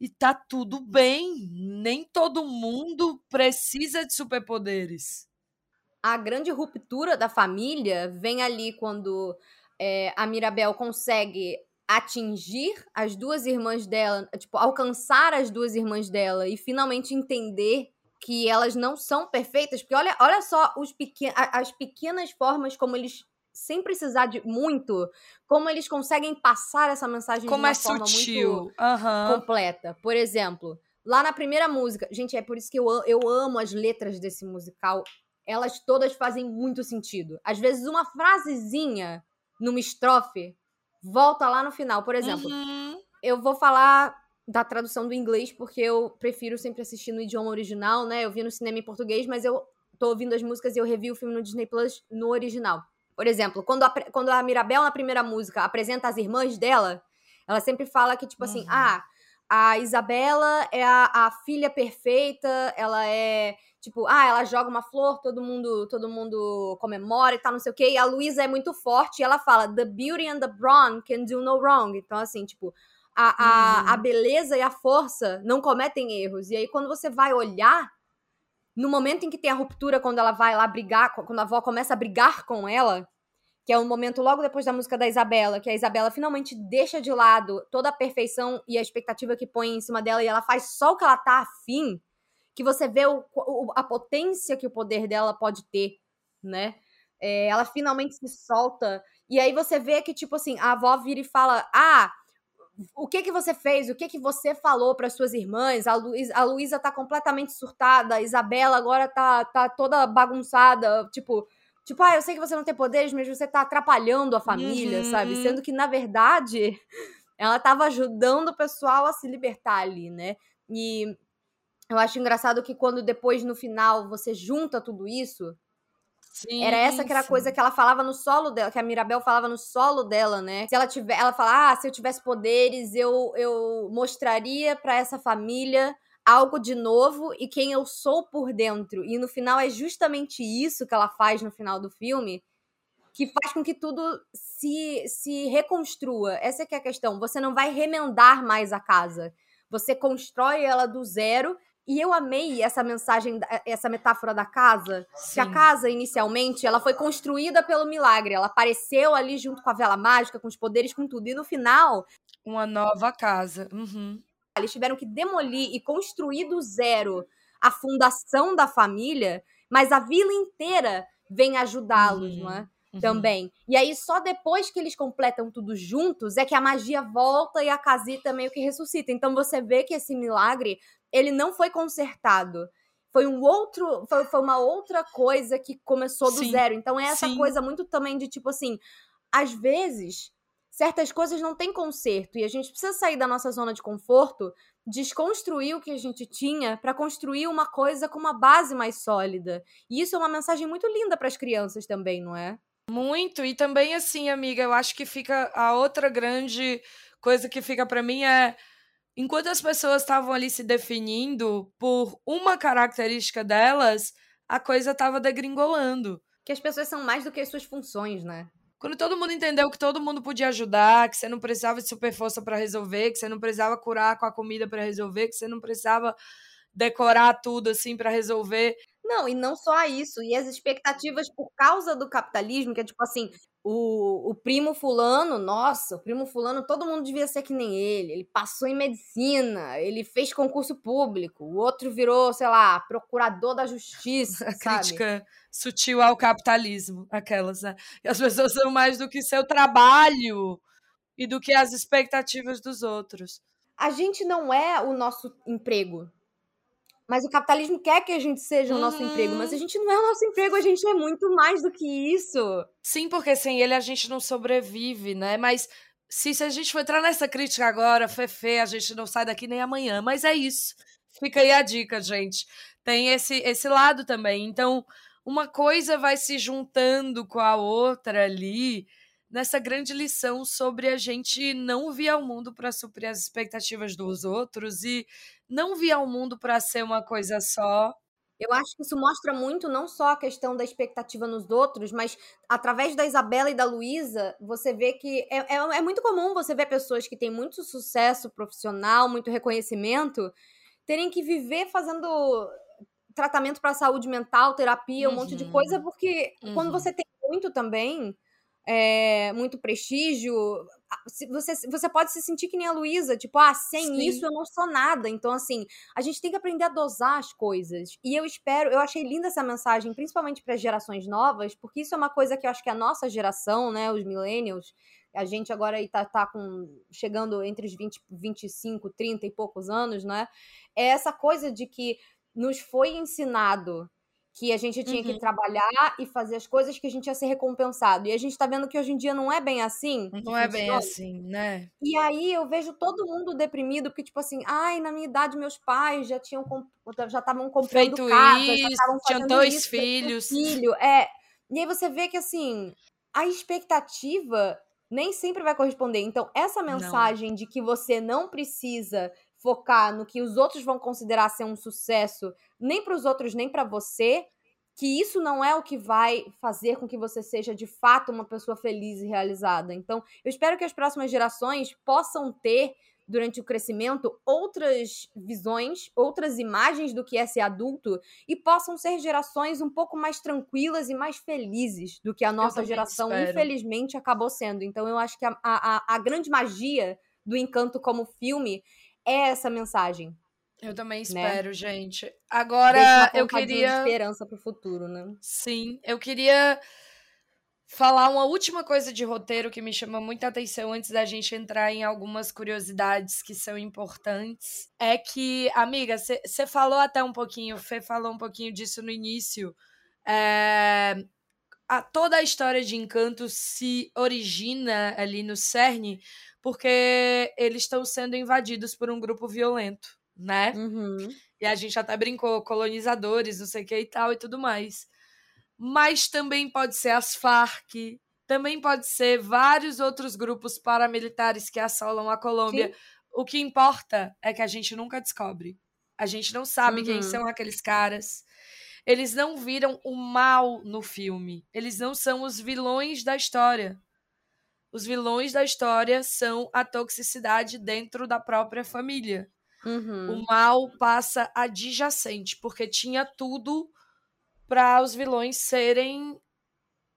e tá tudo bem. Nem todo mundo precisa de superpoderes. A grande ruptura da família vem ali quando é, a Mirabel consegue atingir as duas irmãs dela, tipo, alcançar as duas irmãs dela e finalmente entender que elas não são perfeitas, porque olha, olha só os pequen as pequenas formas como eles sem precisar de muito, como eles conseguem passar essa mensagem como de uma é forma sutil. muito uhum. completa. Por exemplo, lá na primeira música, gente, é por isso que eu, eu amo as letras desse musical. Elas todas fazem muito sentido. Às vezes uma frasezinha numa estrofe volta lá no final. Por exemplo, uhum. eu vou falar da tradução do inglês porque eu prefiro sempre assistir no idioma original, né? Eu vi no cinema em português, mas eu tô ouvindo as músicas e eu revi o filme no Disney Plus no original. Por exemplo, quando a, quando a Mirabel, na primeira música, apresenta as irmãs dela, ela sempre fala que, tipo assim, uhum. assim, ah, a Isabela é a, a filha perfeita, ela é Tipo, ah, ela joga uma flor, todo mundo, todo mundo comemora e tal, não sei o quê. E a Luísa é muito forte e ela fala: The beauty and the brawn can do no wrong. Então, assim, tipo, a, a, uhum. a beleza e a força não cometem erros. E aí, quando você vai olhar, no momento em que tem a ruptura, quando ela vai lá brigar, quando a avó começa a brigar com ela, que é um momento logo depois da música da Isabela, que a Isabela finalmente deixa de lado toda a perfeição e a expectativa que põe em cima dela e ela faz só o que ela tá afim que você vê o, o, a potência que o poder dela pode ter, né? É, ela finalmente se solta. E aí você vê que, tipo assim, a avó vira e fala: Ah, o que que você fez? O que que você falou para suas irmãs? A, Luiz, a Luísa tá completamente surtada, a Isabela agora tá, tá toda bagunçada. Tipo, tipo, ah, eu sei que você não tem poderes, mas você tá atrapalhando a família, uhum. sabe? Sendo que, na verdade, ela tava ajudando o pessoal a se libertar ali, né? E eu acho engraçado que quando depois, no final, você junta tudo isso. Sim, era essa que era a coisa que ela falava no solo dela, que a Mirabel falava no solo dela, né? Se ela tiver, ela fala: "Ah, se eu tivesse poderes, eu eu mostraria para essa família algo de novo e quem eu sou por dentro". E no final é justamente isso que ela faz no final do filme, que faz com que tudo se se reconstrua. Essa é, é a questão. Você não vai remendar mais a casa. Você constrói ela do zero e eu amei essa mensagem, essa metáfora da casa. Sim. Que a casa, inicialmente, ela foi construída pelo milagre. Ela apareceu ali junto com a vela mágica, com os poderes, com tudo. E no final. Uma nova casa. Uhum. Eles tiveram que demolir e construir do zero a fundação da família, mas a vila inteira vem ajudá-los, uhum. não é? Uhum. Também. E aí, só depois que eles completam tudo juntos, é que a magia volta e a casita meio que ressuscita. Então você vê que esse milagre ele não foi consertado. Foi um outro, foi, foi uma outra coisa que começou do sim, zero. Então é essa sim. coisa muito também de tipo assim, às vezes certas coisas não têm conserto e a gente precisa sair da nossa zona de conforto, desconstruir o que a gente tinha para construir uma coisa com uma base mais sólida. E isso é uma mensagem muito linda para as crianças também, não é? Muito, e também assim, amiga, eu acho que fica a outra grande coisa que fica para mim é enquanto as pessoas estavam ali se definindo por uma característica delas, a coisa estava degringolando. Que as pessoas são mais do que as suas funções, né? Quando todo mundo entendeu que todo mundo podia ajudar, que você não precisava de super força para resolver, que você não precisava curar com a comida para resolver, que você não precisava decorar tudo assim para resolver. Não, e não só isso, e as expectativas por causa do capitalismo, que é tipo assim, o, o primo fulano, nossa, o primo fulano, todo mundo devia ser que nem ele. Ele passou em medicina, ele fez concurso público, o outro virou, sei lá, procurador da justiça. A crítica sutil ao capitalismo, aquelas, né? E as pessoas são mais do que seu trabalho e do que as expectativas dos outros. A gente não é o nosso emprego. Mas o capitalismo quer que a gente seja o nosso emprego, mas a uhum. gente não é o nosso emprego, a gente é muito mais do que isso. Sim, porque sem ele a gente não sobrevive, né? Mas se, se a gente for entrar nessa crítica agora, Fefe, a gente não sai daqui nem amanhã. Mas é isso. Fica aí a dica, gente. Tem esse, esse lado também. Então, uma coisa vai se juntando com a outra ali nessa grande lição sobre a gente não vir ao mundo para suprir as expectativas dos outros e não vir ao mundo para ser uma coisa só. Eu acho que isso mostra muito não só a questão da expectativa nos outros, mas através da Isabela e da Luísa, você vê que é, é, é, muito comum você ver pessoas que têm muito sucesso profissional, muito reconhecimento, terem que viver fazendo tratamento para saúde mental, terapia, um monte de coisa, uhum. porque uhum. quando você tem muito também, é, muito prestígio, você, você pode se sentir que nem a Luísa, tipo, ah, sem Sim. isso eu não sou nada. Então, assim, a gente tem que aprender a dosar as coisas. E eu espero, eu achei linda essa mensagem, principalmente para as gerações novas, porque isso é uma coisa que eu acho que a nossa geração, né, os millennials, a gente agora aí tá, tá com, chegando entre os 20, 25, 30 e poucos anos, né? É essa coisa de que nos foi ensinado que a gente tinha uhum. que trabalhar e fazer as coisas que a gente ia ser recompensado. E a gente tá vendo que hoje em dia não é bem assim. Não é bem assim, né? E aí eu vejo todo mundo deprimido, porque, tipo assim, ai, na minha idade, meus pais já tinham já estavam comprando Feito casa, isso, já estavam tinham dois isso, filhos. Filho, é. E aí você vê que assim, a expectativa nem sempre vai corresponder. Então, essa mensagem não. de que você não precisa focar no que os outros vão considerar ser um sucesso, nem para os outros, nem para você, que isso não é o que vai fazer com que você seja de fato uma pessoa feliz e realizada. Então, eu espero que as próximas gerações possam ter durante o crescimento outras visões, outras imagens do que é ser adulto e possam ser gerações um pouco mais tranquilas e mais felizes do que a nossa geração, espero. infelizmente, acabou sendo. Então, eu acho que a, a, a grande magia do Encanto como filme é essa mensagem. Eu também né? espero, né? gente. Agora, eu queria. Esperança pro futuro, né? Sim, eu queria falar uma última coisa de roteiro que me chama muita atenção antes da gente entrar em algumas curiosidades que são importantes. É que, amiga, você falou até um pouquinho, Fê falou um pouquinho disso no início. É, a, toda a história de Encanto se origina ali no cerne porque eles estão sendo invadidos por um grupo violento, né? Uhum. E a gente até brincou, colonizadores, não sei o que e tal e tudo mais. Mas também pode ser as Farc, também pode ser vários outros grupos paramilitares que assolam a Colômbia. Sim. O que importa é que a gente nunca descobre. A gente não sabe uhum. quem são aqueles caras. Eles não viram o mal no filme. Eles não são os vilões da história os vilões da história são a toxicidade dentro da própria família. Uhum. O mal passa adjacente, porque tinha tudo para os vilões serem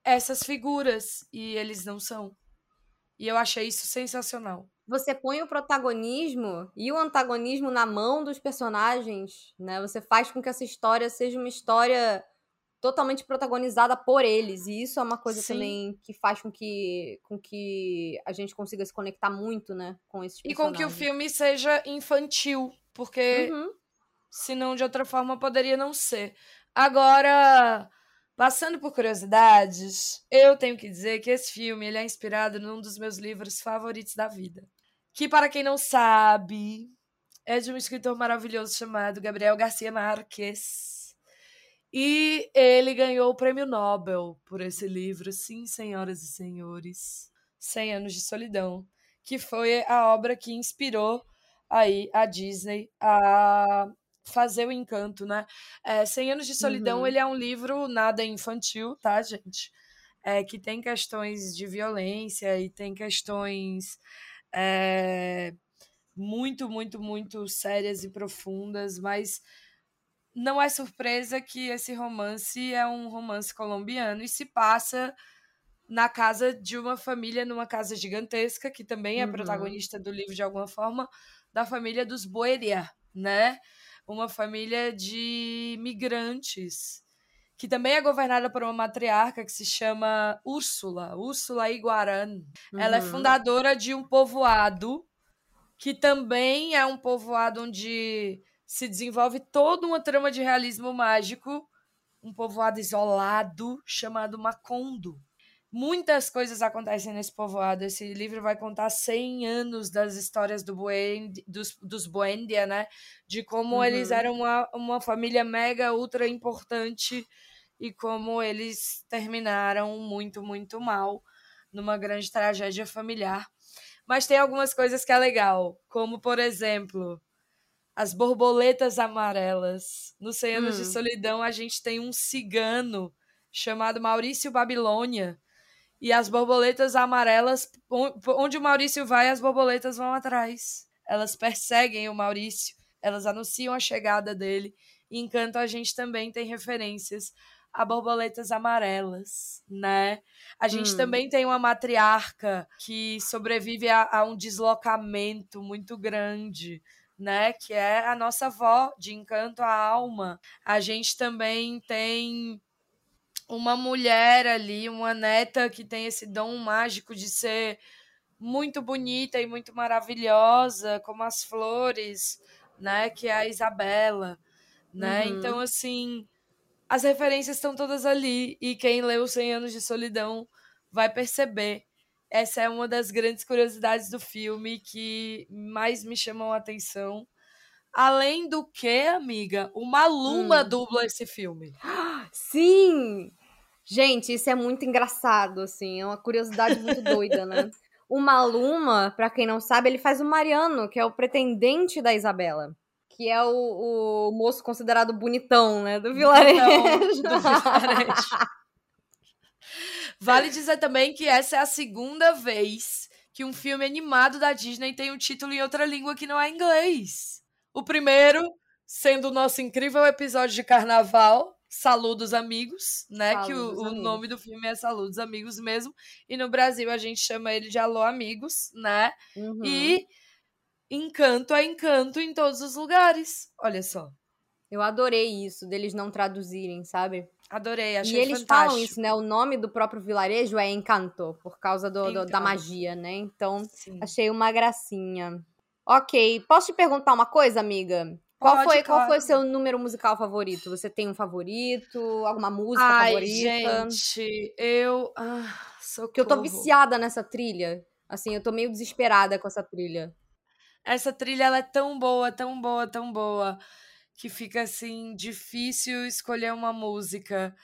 essas figuras e eles não são. E eu achei isso sensacional. Você põe o protagonismo e o antagonismo na mão dos personagens, né? Você faz com que essa história seja uma história totalmente protagonizada por eles. E isso é uma coisa Sim. também que faz com que, com que a gente consiga se conectar muito, né, com esses E com que o filme seja infantil, porque uhum. senão de outra forma poderia não ser. Agora, passando por curiosidades, eu tenho que dizer que esse filme ele é inspirado num dos meus livros favoritos da vida. Que, para quem não sabe, é de um escritor maravilhoso chamado Gabriel Garcia Marques e ele ganhou o prêmio Nobel por esse livro, sim, senhoras e senhores. 100 anos de solidão, que foi a obra que inspirou aí a Disney a fazer o encanto, né? É, 100 anos de solidão, uhum. ele é um livro nada infantil, tá, gente? é, que tem questões de violência e tem questões é, muito, muito, muito sérias e profundas, mas não é surpresa que esse romance é um romance colombiano e se passa na casa de uma família, numa casa gigantesca, que também é uhum. protagonista do livro de alguma forma, da família dos Boeria, né? Uma família de migrantes, que também é governada por uma matriarca que se chama Úrsula, Úrsula Iguaran. Uhum. Ela é uhum. fundadora de um povoado, que também é um povoado onde se desenvolve toda uma trama de realismo mágico, um povoado isolado chamado Macondo Muitas coisas acontecem nesse povoado. Esse livro vai contar 100 anos das histórias do dos, dos Buendia, né? De como uhum. eles eram uma, uma família mega, ultra importante e como eles terminaram muito, muito mal numa grande tragédia familiar. Mas tem algumas coisas que é legal, como, por exemplo, as borboletas amarelas. No 100 Anos hum. de Solidão, a gente tem um cigano chamado Maurício Babilônia, e as borboletas amarelas, onde o Maurício vai, as borboletas vão atrás. Elas perseguem o Maurício, elas anunciam a chegada dele. E Encanto a gente também tem referências a borboletas amarelas, né? A gente hum. também tem uma matriarca que sobrevive a, a, um deslocamento muito grande, né? Que é a nossa avó de Encanto, a Alma. A gente também tem uma mulher ali, uma neta que tem esse dom mágico de ser muito bonita e muito maravilhosa, como as flores, né, que é a Isabela, né? Uhum. Então assim, as referências estão todas ali e quem leu 100 anos de solidão vai perceber. Essa é uma das grandes curiosidades do filme que mais me chamam a atenção. Além do que, amiga, o Maluma hum. dubla esse filme. Sim! Gente, isso é muito engraçado, assim, é uma curiosidade muito doida, né? O Maluma, para quem não sabe, ele faz o Mariano, que é o pretendente da Isabela. Que é o, o moço considerado bonitão, né? Do vilarejo. do vilarejo. vale dizer também que essa é a segunda vez que um filme animado da Disney tem um título em outra língua que não é inglês. O primeiro sendo o nosso incrível episódio de carnaval, Saludos Amigos, né? Saludos, que o, o, nome do filme é Saludos Amigos mesmo. E no Brasil a gente chama ele de Alô Amigos, né? Uhum. E encanto é encanto em todos os lugares. Olha só. Eu adorei isso, deles não traduzirem, sabe? Adorei, achei E eles fantástico. falam isso, né? O nome do próprio vilarejo é Encanto, por causa do, do da magia, né? Então, Sim. achei uma gracinha. Ok, posso te perguntar uma coisa, amiga? Qual Pode, foi claro. qual foi o seu número musical favorito? Você tem um favorito? Alguma música Ai, favorita? Gente, eu. Ah, socorro. Que eu tô viciada nessa trilha. Assim, eu tô meio desesperada com essa trilha. Essa trilha ela é tão boa, tão boa, tão boa, que fica assim difícil escolher uma música.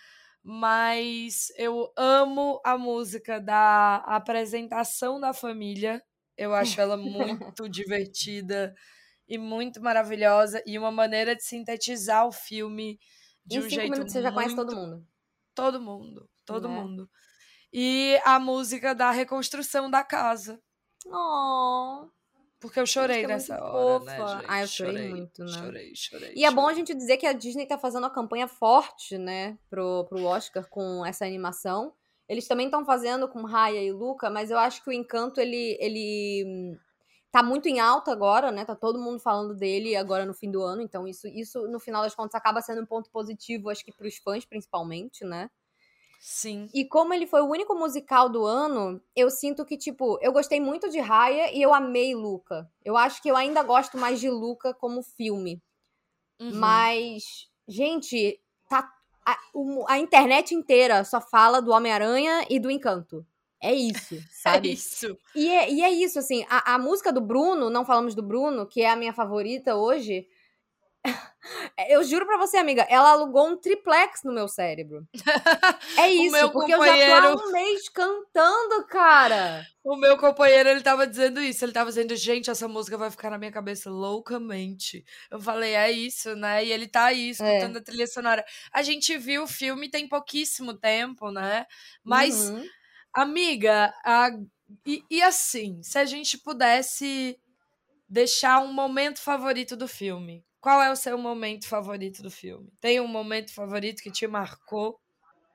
Mas eu amo a música da apresentação da família. Eu acho ela muito divertida e muito maravilhosa e uma maneira de sintetizar o filme de em um jeito minutos você já conhece todo mundo. Todo mundo, todo né? mundo. E a música da reconstrução da casa. Oh. Porque eu chorei nessa hora, né, gente? Ah, eu chorei, chorei, muito, né? Chorei, chorei. E chorei. é bom a gente dizer que a Disney tá fazendo uma campanha forte, né, pro, pro Oscar com essa animação. Eles também estão fazendo com Raya e Luca, mas eu acho que o Encanto, ele, ele tá muito em alta agora, né? Tá todo mundo falando dele agora no fim do ano, então isso, isso no final das contas acaba sendo um ponto positivo, acho que para os fãs principalmente, né? Sim. E como ele foi o único musical do ano, eu sinto que, tipo, eu gostei muito de Raya e eu amei Luca. Eu acho que eu ainda gosto mais de Luca como filme. Uhum. Mas, gente, tá. A, a internet inteira só fala do Homem-Aranha e do Encanto. É isso, sabe? É isso. E é, e é isso, assim, a, a música do Bruno, não falamos do Bruno, que é a minha favorita hoje, Eu juro pra você, amiga, ela alugou um triplex no meu cérebro. É isso, porque companheiro... eu já tô há um mês cantando, cara. O meu companheiro, ele tava dizendo isso. Ele tava dizendo, gente, essa música vai ficar na minha cabeça loucamente. Eu falei, é isso, né? E ele tá aí, escutando é. a trilha sonora. A gente viu o filme tem pouquíssimo tempo, né? Mas, uhum. amiga, a... e, e assim, se a gente pudesse deixar um momento favorito do filme, qual é o seu momento favorito do filme? Tem um momento favorito que te marcou?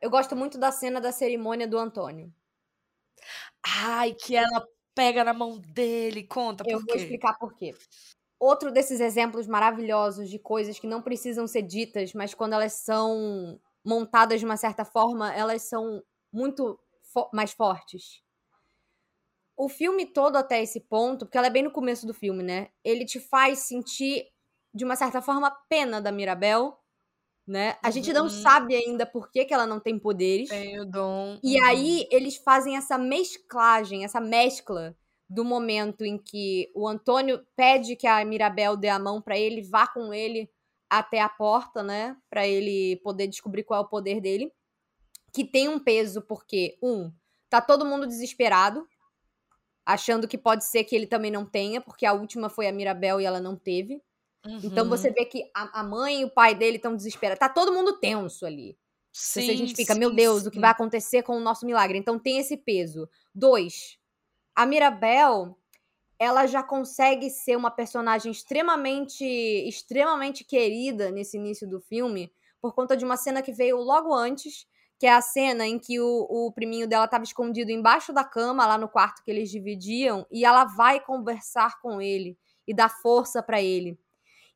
Eu gosto muito da cena da cerimônia do Antônio. Ai, que ela pega na mão dele. Conta por Eu vou explicar por quê. Outro desses exemplos maravilhosos de coisas que não precisam ser ditas, mas quando elas são montadas de uma certa forma, elas são muito fo mais fortes. O filme todo até esse ponto, porque ela é bem no começo do filme, né? Ele te faz sentir de uma certa forma, pena da Mirabel, né? A uhum. gente não uhum. sabe ainda por que, que ela não tem poderes. Tem o dom. E uhum. aí eles fazem essa mesclagem, essa mescla do momento em que o Antônio pede que a Mirabel dê a mão para ele, vá com ele até a porta, né, para ele poder descobrir qual é o poder dele, que tem um peso porque um, tá todo mundo desesperado, achando que pode ser que ele também não tenha, porque a última foi a Mirabel e ela não teve. Uhum. Então você vê que a, a, mãe e o pai dele estão desesperados. Tá todo mundo tenso ali. Sim, se a gente fica, sim, meu Deus, sim. o que vai acontecer com o nosso milagre? Então tem esse peso. Dois, a Mirabel, ela já consegue ser uma personagem extremamente, extremamente querida nesse início do filme, por conta de uma cena que veio logo antes, que é a cena em que o, o priminho dela estava escondido embaixo da cama, lá no quarto que eles dividiam, e ela vai conversar com ele e dar força para ele.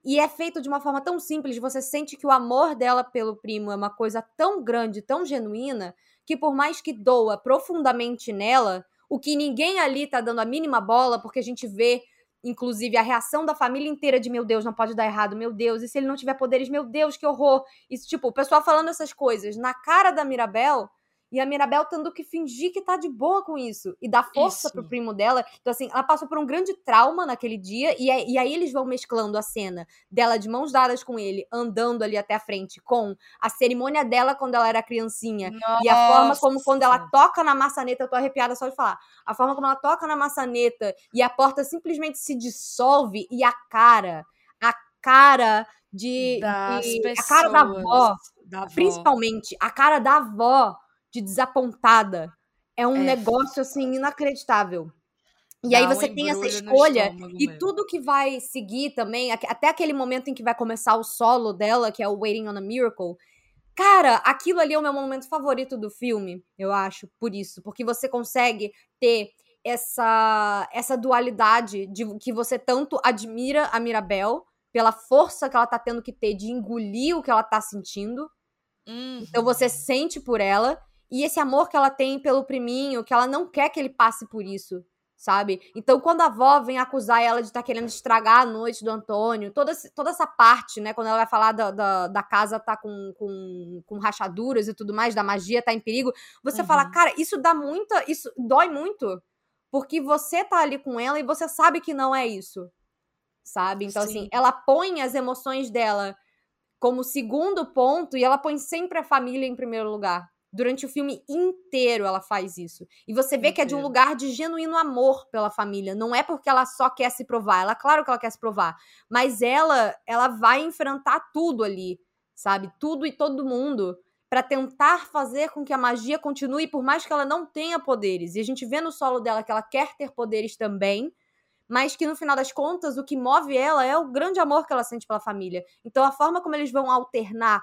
E é feito de uma forma tão simples, você sente que o amor dela pelo primo é uma coisa tão grande, tão genuína, que por mais que doa profundamente nela, o que ninguém ali tá dando a mínima bola, porque a gente vê, inclusive, a reação da família inteira de meu Deus, não pode dar errado, meu Deus, e se ele não tiver poderes, meu Deus, que horror. Isso, tipo, o pessoal falando essas coisas na cara da Mirabel, e a Mirabel tendo que fingir que tá de boa com isso e dar força isso. pro primo dela. Então, assim, ela passou por um grande trauma naquele dia. E, é, e aí eles vão mesclando a cena dela de mãos dadas com ele, andando ali até a frente, com a cerimônia dela quando ela era criancinha. Nossa. E a forma como quando ela toca na maçaneta, eu tô arrepiada só de falar. A forma como ela toca na maçaneta e a porta simplesmente se dissolve e a cara, a cara de, de a cara da avó, da avó, principalmente a cara da avó de desapontada. É um é. negócio assim inacreditável. E Dá aí você um tem essa escolha e mesmo. tudo que vai seguir também, até aquele momento em que vai começar o solo dela, que é o Waiting on a Miracle. Cara, aquilo ali é o meu momento favorito do filme, eu acho, por isso, porque você consegue ter essa essa dualidade de que você tanto admira a Mirabel pela força que ela tá tendo que ter de engolir o que ela tá sentindo. Uhum. Então você sente por ela e esse amor que ela tem pelo priminho, que ela não quer que ele passe por isso, sabe? Então, quando a avó vem acusar ela de estar tá querendo estragar a noite do Antônio, toda, toda essa parte, né? Quando ela vai falar da, da, da casa tá com, com, com, rachaduras e tudo mais, da magia tá em perigo, você uhum. fala, cara, isso dá muita. Isso dói muito. Porque você tá ali com ela e você sabe que não é isso. Sabe? Então, assim, Sim. assim, ela põe as emoções dela como segundo ponto e ela põe sempre a família em primeiro lugar. Durante o filme inteiro ela faz isso. E você vê que é de um lugar de genuíno amor pela família. Não é porque ela só quer se provar. Ela, claro que ela quer se provar. Mas ela, ela vai enfrentar tudo ali, sabe? Tudo e todo mundo para tentar fazer com que a magia continue, por mais que ela não tenha poderes. E a gente vê no solo dela que ela quer ter poderes também, mas que no final das contas o que move ela é o grande amor que ela sente pela família. Então a forma como eles vão alternar,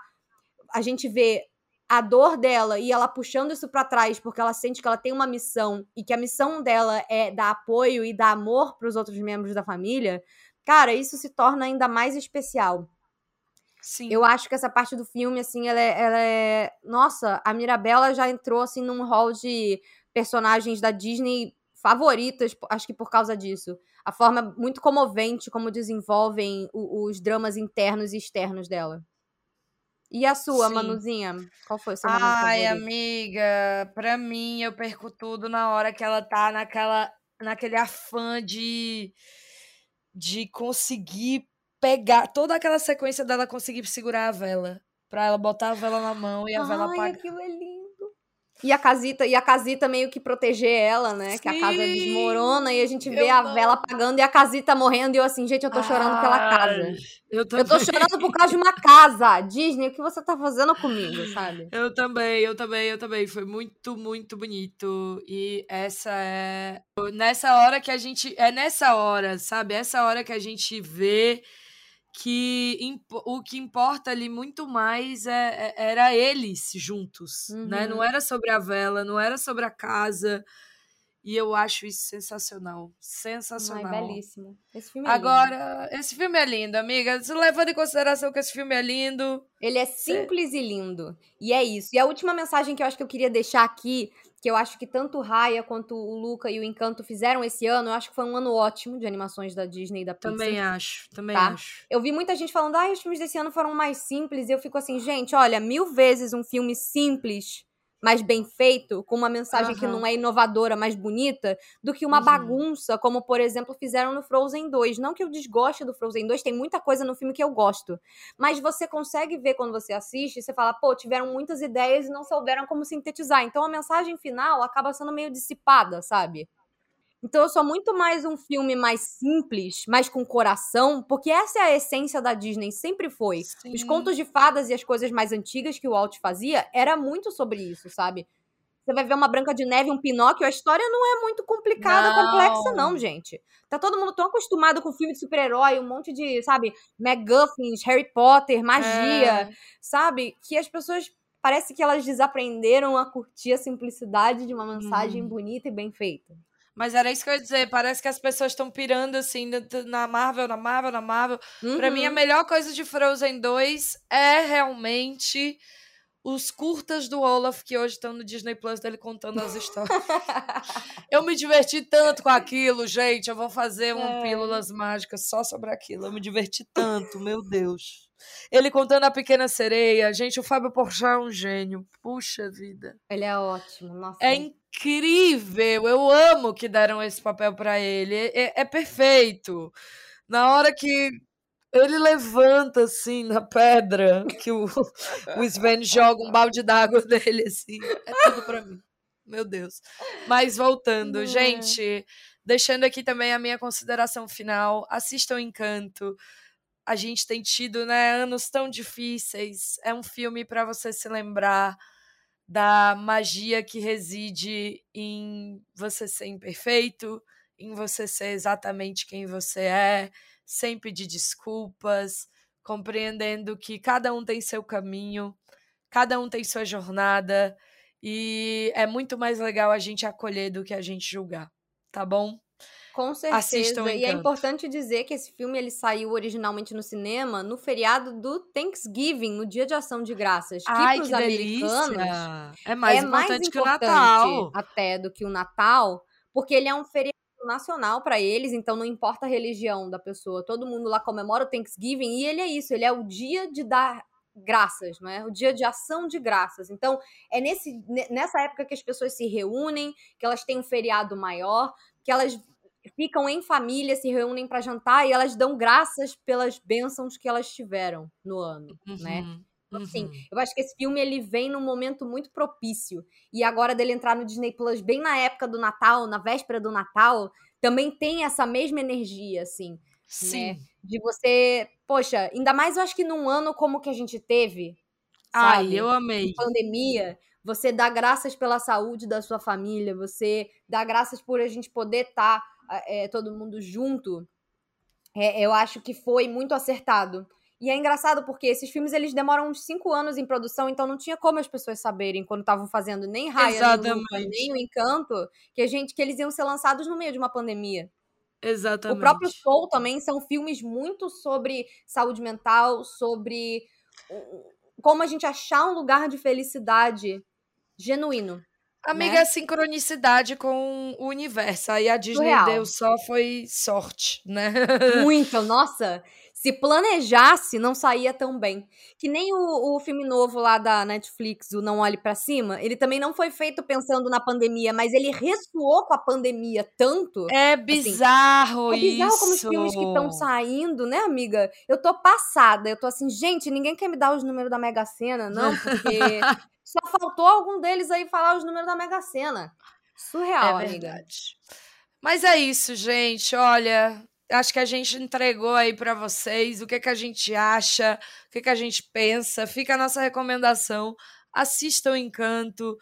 a gente vê a dor dela e ela puxando isso para trás porque ela sente que ela tem uma missão e que a missão dela é dar apoio e dar amor para os outros membros da família, cara, isso se torna ainda mais especial. Sim. Eu acho que essa parte do filme, assim, ela é, ela é... Nossa, a Mirabella já entrou, assim, num hall de personagens da Disney favoritas, acho que por causa disso. A forma muito comovente como desenvolvem os, os dramas internos e externos dela. E a sua, Sim. Manuzinha? Qual foi o seu momento Ai, favorito? amiga, pra mim eu perco tudo na hora que ela tá naquela, naquele afã de, de conseguir pegar toda aquela sequência dela conseguir segurar a vela. Pra ela botar a vela na mão e a Ai, vela apagar. aquilo é lindo. E a casita, e a casita meio que proteger ela, né? Que a casa Sim, desmorona e a gente vê a não- vela apagando e a casita morrendo. E eu assim, gente, eu tô chorando pela casa. Eu Eu tô chorando por causa de uma casa. Disney, o que você tá fazendo comigo, sabe? Eu também, eu também, eu também. Foi muito, muito bonito. E essa é. Nessa hora que a gente. É nessa hora, sabe? Essa hora que a gente vê que o que importa ali muito mais é, é- era eles juntos, né? Uhum. Não era sobre a vela, não era sobre a casa. E eu acho isso sensacional. Ai, Sensacional. belíssimo. Esse filme é lindo. Agora, esse filme é lindo, amiga. Levando em consideração que esse filme é lindo. Ele é simples e lindo. E é isso. E a última mensagem que eu acho que eu queria deixar aqui, que eu acho que tanto o Raya quanto o Luca e o Encanto fizeram esse ano, eu acho que foi um ano ótimo de animações da Disney e da Pixar. Também acho, também Tá. acho. Eu vi muita gente falando, ah, os filmes desse ano foram mais simples. E eu fico assim, gente, olha, mil vezes um filme simples, mas bem feito, com uma mensagem que Aham. não é inovadora, mas bonita, do que uma Uhum. bagunça, como, por exemplo, fizeram no Frozen 2. Não que eu desgoste do Frozen 2, tem muita coisa no filme que eu gosto. Mas você consegue ver quando você assiste, você fala, pô, tiveram muitas ideias e não souberam como sintetizar. Então a mensagem final acaba sendo meio dissipada, sabe? Então eu sou muito mais um filme mais simples, mais com coração, porque essa é a essência da Disney, sempre foi. Os Sim. contos de fadas e as coisas mais antigas que o Walt fazia era muito sobre isso, sabe? Você vai ver uma Branca de Neve, um Pinóquio, a história não é muito complicada, Não. complexa não, gente. Tá todo mundo tão acostumado com filme de super-herói, um monte de, sabe, MacGuffins, Harry Potter, magia, É. sabe? Que as pessoas parece que elas desaprenderam a curtir a simplicidade de uma mensagem Uhum. bonita e bem feita. Mas era isso que eu ia dizer. Parece que as pessoas estão pirando assim na- Marvel, na Marvel, na Marvel. Pra mim, a Uhum. melhor coisa de Frozen 2 é realmente os curtas do Olaf que hoje estão no Disney Plus dele contando as histórias. eu me diverti tanto com aquilo, gente. Eu vou fazer um É. Pílulas Mágicas só sobre aquilo. Eu me diverti tanto, meu Deus. Ele contando a Pequena Sereia. Gente, o Fábio Porchat é um gênio. Puxa vida. Ele é ótimo, nossa. É incrível. Eu amo que deram esse papel pra ele. É- é perfeito. Na hora que ele levanta assim na pedra, que o, o Sven joga um balde d'água nele assim. É tudo pra mim. Meu Deus. Mas voltando, É. gente, deixando aqui também a minha consideração final. Assistam Encanto. A gente tem tido, né, anos tão difíceis. É um filme pra você se lembrar da magia que reside em você ser imperfeito, em você ser exatamente quem você é, sem pedir desculpas, compreendendo que cada um tem seu caminho, cada um tem sua jornada e é muito mais legal a gente acolher do que a gente julgar, tá bom? Com certeza. Assistam e é importante dizer que esse filme ele saiu originalmente no cinema no feriado do Thanksgiving, no Dia de Ação de Graças, que que americanos delícia! É mais é importante mais que o importante Natal. até do que o Natal, porque ele é um feriado nacional para eles, então não importa a religião da pessoa, todo mundo lá comemora o Thanksgiving e ele é isso, ele é o dia de dar graças, não é? O dia de ação de graças. Então, é nesse, ne- nessa época que as pessoas se reúnem, que elas têm um feriado maior, que elas ficam em família, se reúnem para jantar e elas dão graças pelas bênçãos que elas tiveram no ano, né? Uhum, Então, assim, uhum. eu acho que esse filme ele vem num momento muito propício. E agora dele entrar no Disney Plus bem na época do Natal, na véspera do Natal, também tem essa mesma energia, assim, Sim. de você, poxa, ainda mais eu acho que num ano como que a gente teve, Ai, sabe? eu amei. pandemia, você dá graças pela saúde da sua família, você dá graças por a gente poder estar todo mundo junto. É, eu acho que foi muito acertado. E é engraçado porque esses filmes eles demoram uns cinco anos em produção, então não tinha como as pessoas saberem quando estavam fazendo nem Raya, nem, nem o Encanto, que a gente que eles iam ser lançados no meio de uma pandemia. Exatamente. O próprio Soul também são filmes muito sobre saúde mental, sobre como a gente achar um lugar de felicidade genuíno. Amiga, né? é sincronicidade com o universo. Aí a Disney deu só foi sorte, né? Muito, nossa. Se planejasse, não saía tão bem. Que nem o, o filme novo lá da Netflix, o Não Olhe Pra Cima, ele também não foi feito pensando na pandemia, mas ele ressoou com a pandemia tanto. É bizarro É bizarro isso. como os filmes que estão saindo, né, amiga? Eu tô passada. Eu tô assim, gente, ninguém quer me dar os números da Mega Sena, não, porque só faltou algum deles aí falar os números da Mega Sena. Surreal, é amiga. verdade. Mas é isso, gente. Olha, acho que a gente entregou aí pra vocês o que, que a gente acha, o que, que a gente pensa. Fica a nossa recomendação. Assistam Encanto,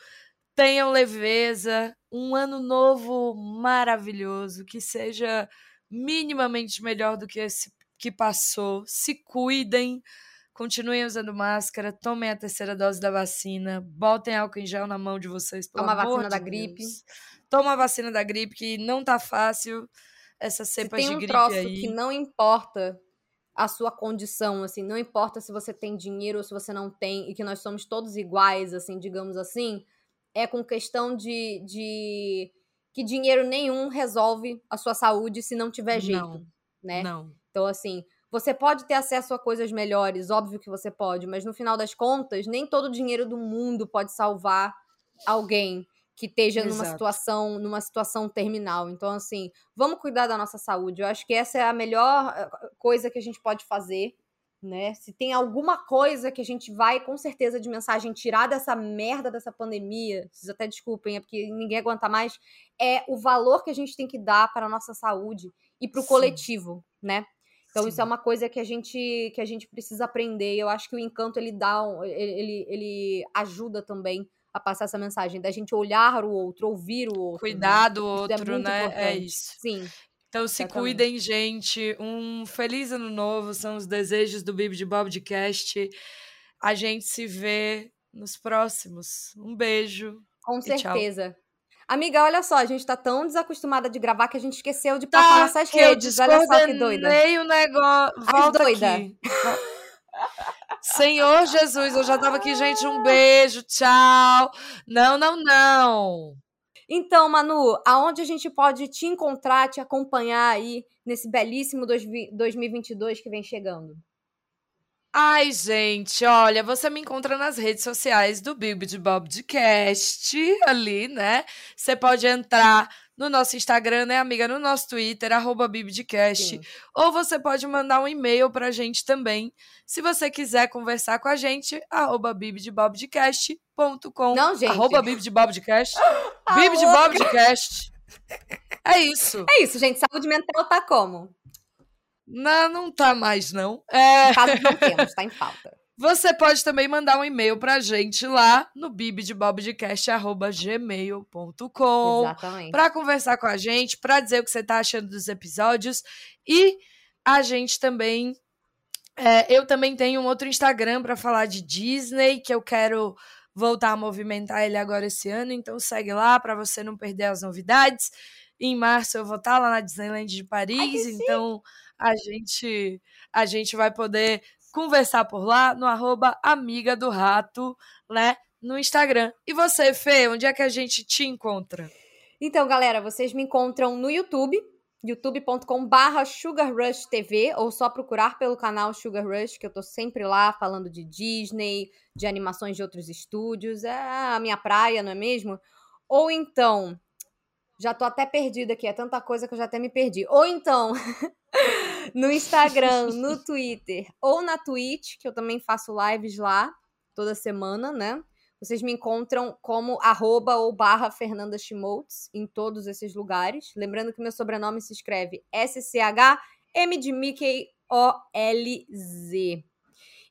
tenham leveza, um ano novo maravilhoso, que seja minimamente melhor do que esse que passou. Se cuidem, continuem usando máscara, tomem a terceira dose da vacina, botem álcool em gel na mão de vocês, Toma a vacina da gripe. Deus. Toma a vacina da gripe, que não tá fácil essa Se cepa tem de um troço aí. que não importa a sua condição, assim, não importa se você tem dinheiro ou se você não tem, e que nós somos todos iguais, assim, digamos assim, é com questão de, de que dinheiro nenhum resolve a sua saúde se não tiver jeito, Não, né? não. Então, assim, você pode ter acesso a coisas melhores, óbvio que você pode, mas no final das contas, nem todo o dinheiro do mundo pode salvar alguém que esteja numa situação, numa situação terminal. Então, assim, vamos cuidar da nossa saúde. Eu acho que essa é a melhor eh, coisa que a gente pode fazer, né? Se tem alguma coisa que a gente vai, com certeza, de mensagem tirar dessa merda dessa pandemia, vocês até desculpem, é porque ninguém aguenta mais, é o valor que a gente tem que dar para a nossa saúde e para o Sim. coletivo, né? Então isso é Sim. uma coisa que a gente que a gente precisa aprender. Eu acho que o encanto ele dá, ele, ele ajuda também a passar essa mensagem da gente olhar o outro, ouvir o outro. né? Cuidar do Isso outro, muito né? É importante. isso. Sim. Então se Exatamente. cuidem, gente. Um feliz ano novo. São os desejos do Bibi de Bob de Cast. A gente se vê nos próximos. Um beijo. Com E tchau. certeza. Amiga, olha só, a gente tá tão desacostumada de gravar que a gente esqueceu de Tá, passar nossas que eu redes. Olha só que doida. descoordenei o negócio. Volta doida. aqui. Senhor Jesus, eu já tava aqui, gente. Um beijo, tchau. Não, não, não. Então, Manu, aonde a gente pode te encontrar, te acompanhar aí nesse belíssimo dois vi- 2022 que vem chegando? Ai, gente, olha, você me encontra nas redes sociais do Bibi de Bob de Cast, ali, né? Você pode entrar no nosso Instagram, né, amiga? No nosso Twitter, arroba Bibi de Cast. Sim. Ou você pode mandar um e-mail pra gente também. Se você quiser conversar com a gente, arroba bibdebobdecast.com. Não, gente. Arroba bibdebobdecast. Bibi de louca. Bob de Cast. É isso. É isso, gente. Saúde mental tá como? Não, não tá mais, não. É... No caso, não temos, tá em falta. Você pode também mandar um e-mail pra gente lá no bibdebobdecast.gmail.com Exatamente. para conversar com a gente, para dizer o que você tá achando dos episódios. E a gente também. é, eu também tenho um outro Instagram para falar de Disney, que eu quero voltar a movimentar ele agora esse ano, então segue lá para você não perder as novidades. Em março eu vou estar lá na Disneyland de Paris, então a gente a gente vai poder conversar por lá no arroba amiga do rato, né? No Instagram. E você, Fê, onde é que a gente te encontra? Então, galera, vocês me encontram no YouTube, youtube.com/barra sugarrushtv, ou só procurar pelo canal Sugar Rush, que eu tô sempre lá falando de Disney, de animações de outros estúdios. É a minha praia, não é mesmo? Ou então, já tô até perdida aqui, é tanta coisa que eu já até me perdi. Ou então, no Instagram, no Twitter ou na Twitch, que eu também faço lives lá toda semana, né? Vocês me encontram como arroba ou barra Fernanda Schmoltz em todos esses lugares. Lembrando que meu sobrenome se escreve S-C-H-M de Mickey O-L-Z.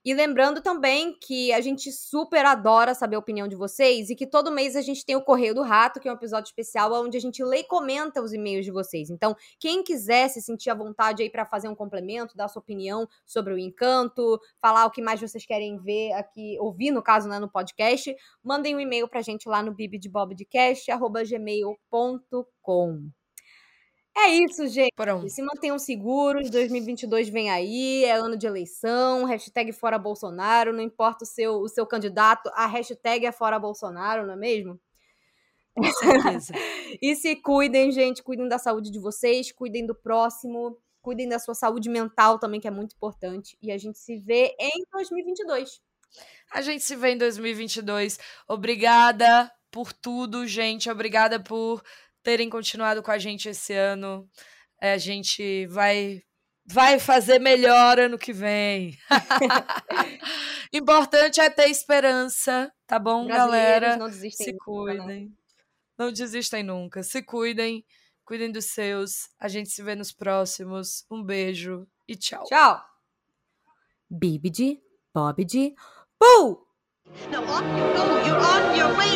E lembrando também que a gente super adora saber a opinião de vocês e que todo mês a gente tem o Correio do Rato, que é um episódio especial onde a gente lê e comenta os e-mails de vocês. Então, quem quiser se sentir à vontade aí para fazer um complemento, dar sua opinião sobre o encanto, falar o que mais vocês querem ver aqui, ouvir no caso, né, no podcast, mandem um e-mail pra gente lá no bibidebobdecast@gmail.com. É isso, gente. Pronto. Se mantenham seguros, 2022 vem aí, é ano de eleição, hashtag fora Bolsonaro, não importa o seu, o seu candidato, a hashtag é fora Bolsonaro, não é mesmo? Com certeza. e se cuidem, gente. Cuidem da saúde de vocês, cuidem do próximo, cuidem da sua saúde mental também, que é muito importante. E a gente se vê em 2022. A gente se vê em 2022. Obrigada por tudo, gente. Obrigada por terem continuado com a gente esse ano. É, a gente vai vai fazer melhor ano que vem. Importante é ter esperança, tá bom, galera? Não desistem Se nunca, cuidem. Não. não desistem nunca. Se cuidem, cuidem dos seus. A gente se vê nos próximos. Um beijo e tchau. Tchau. Bibidi, Bobidi, Boo! Now off you go. You're on your way.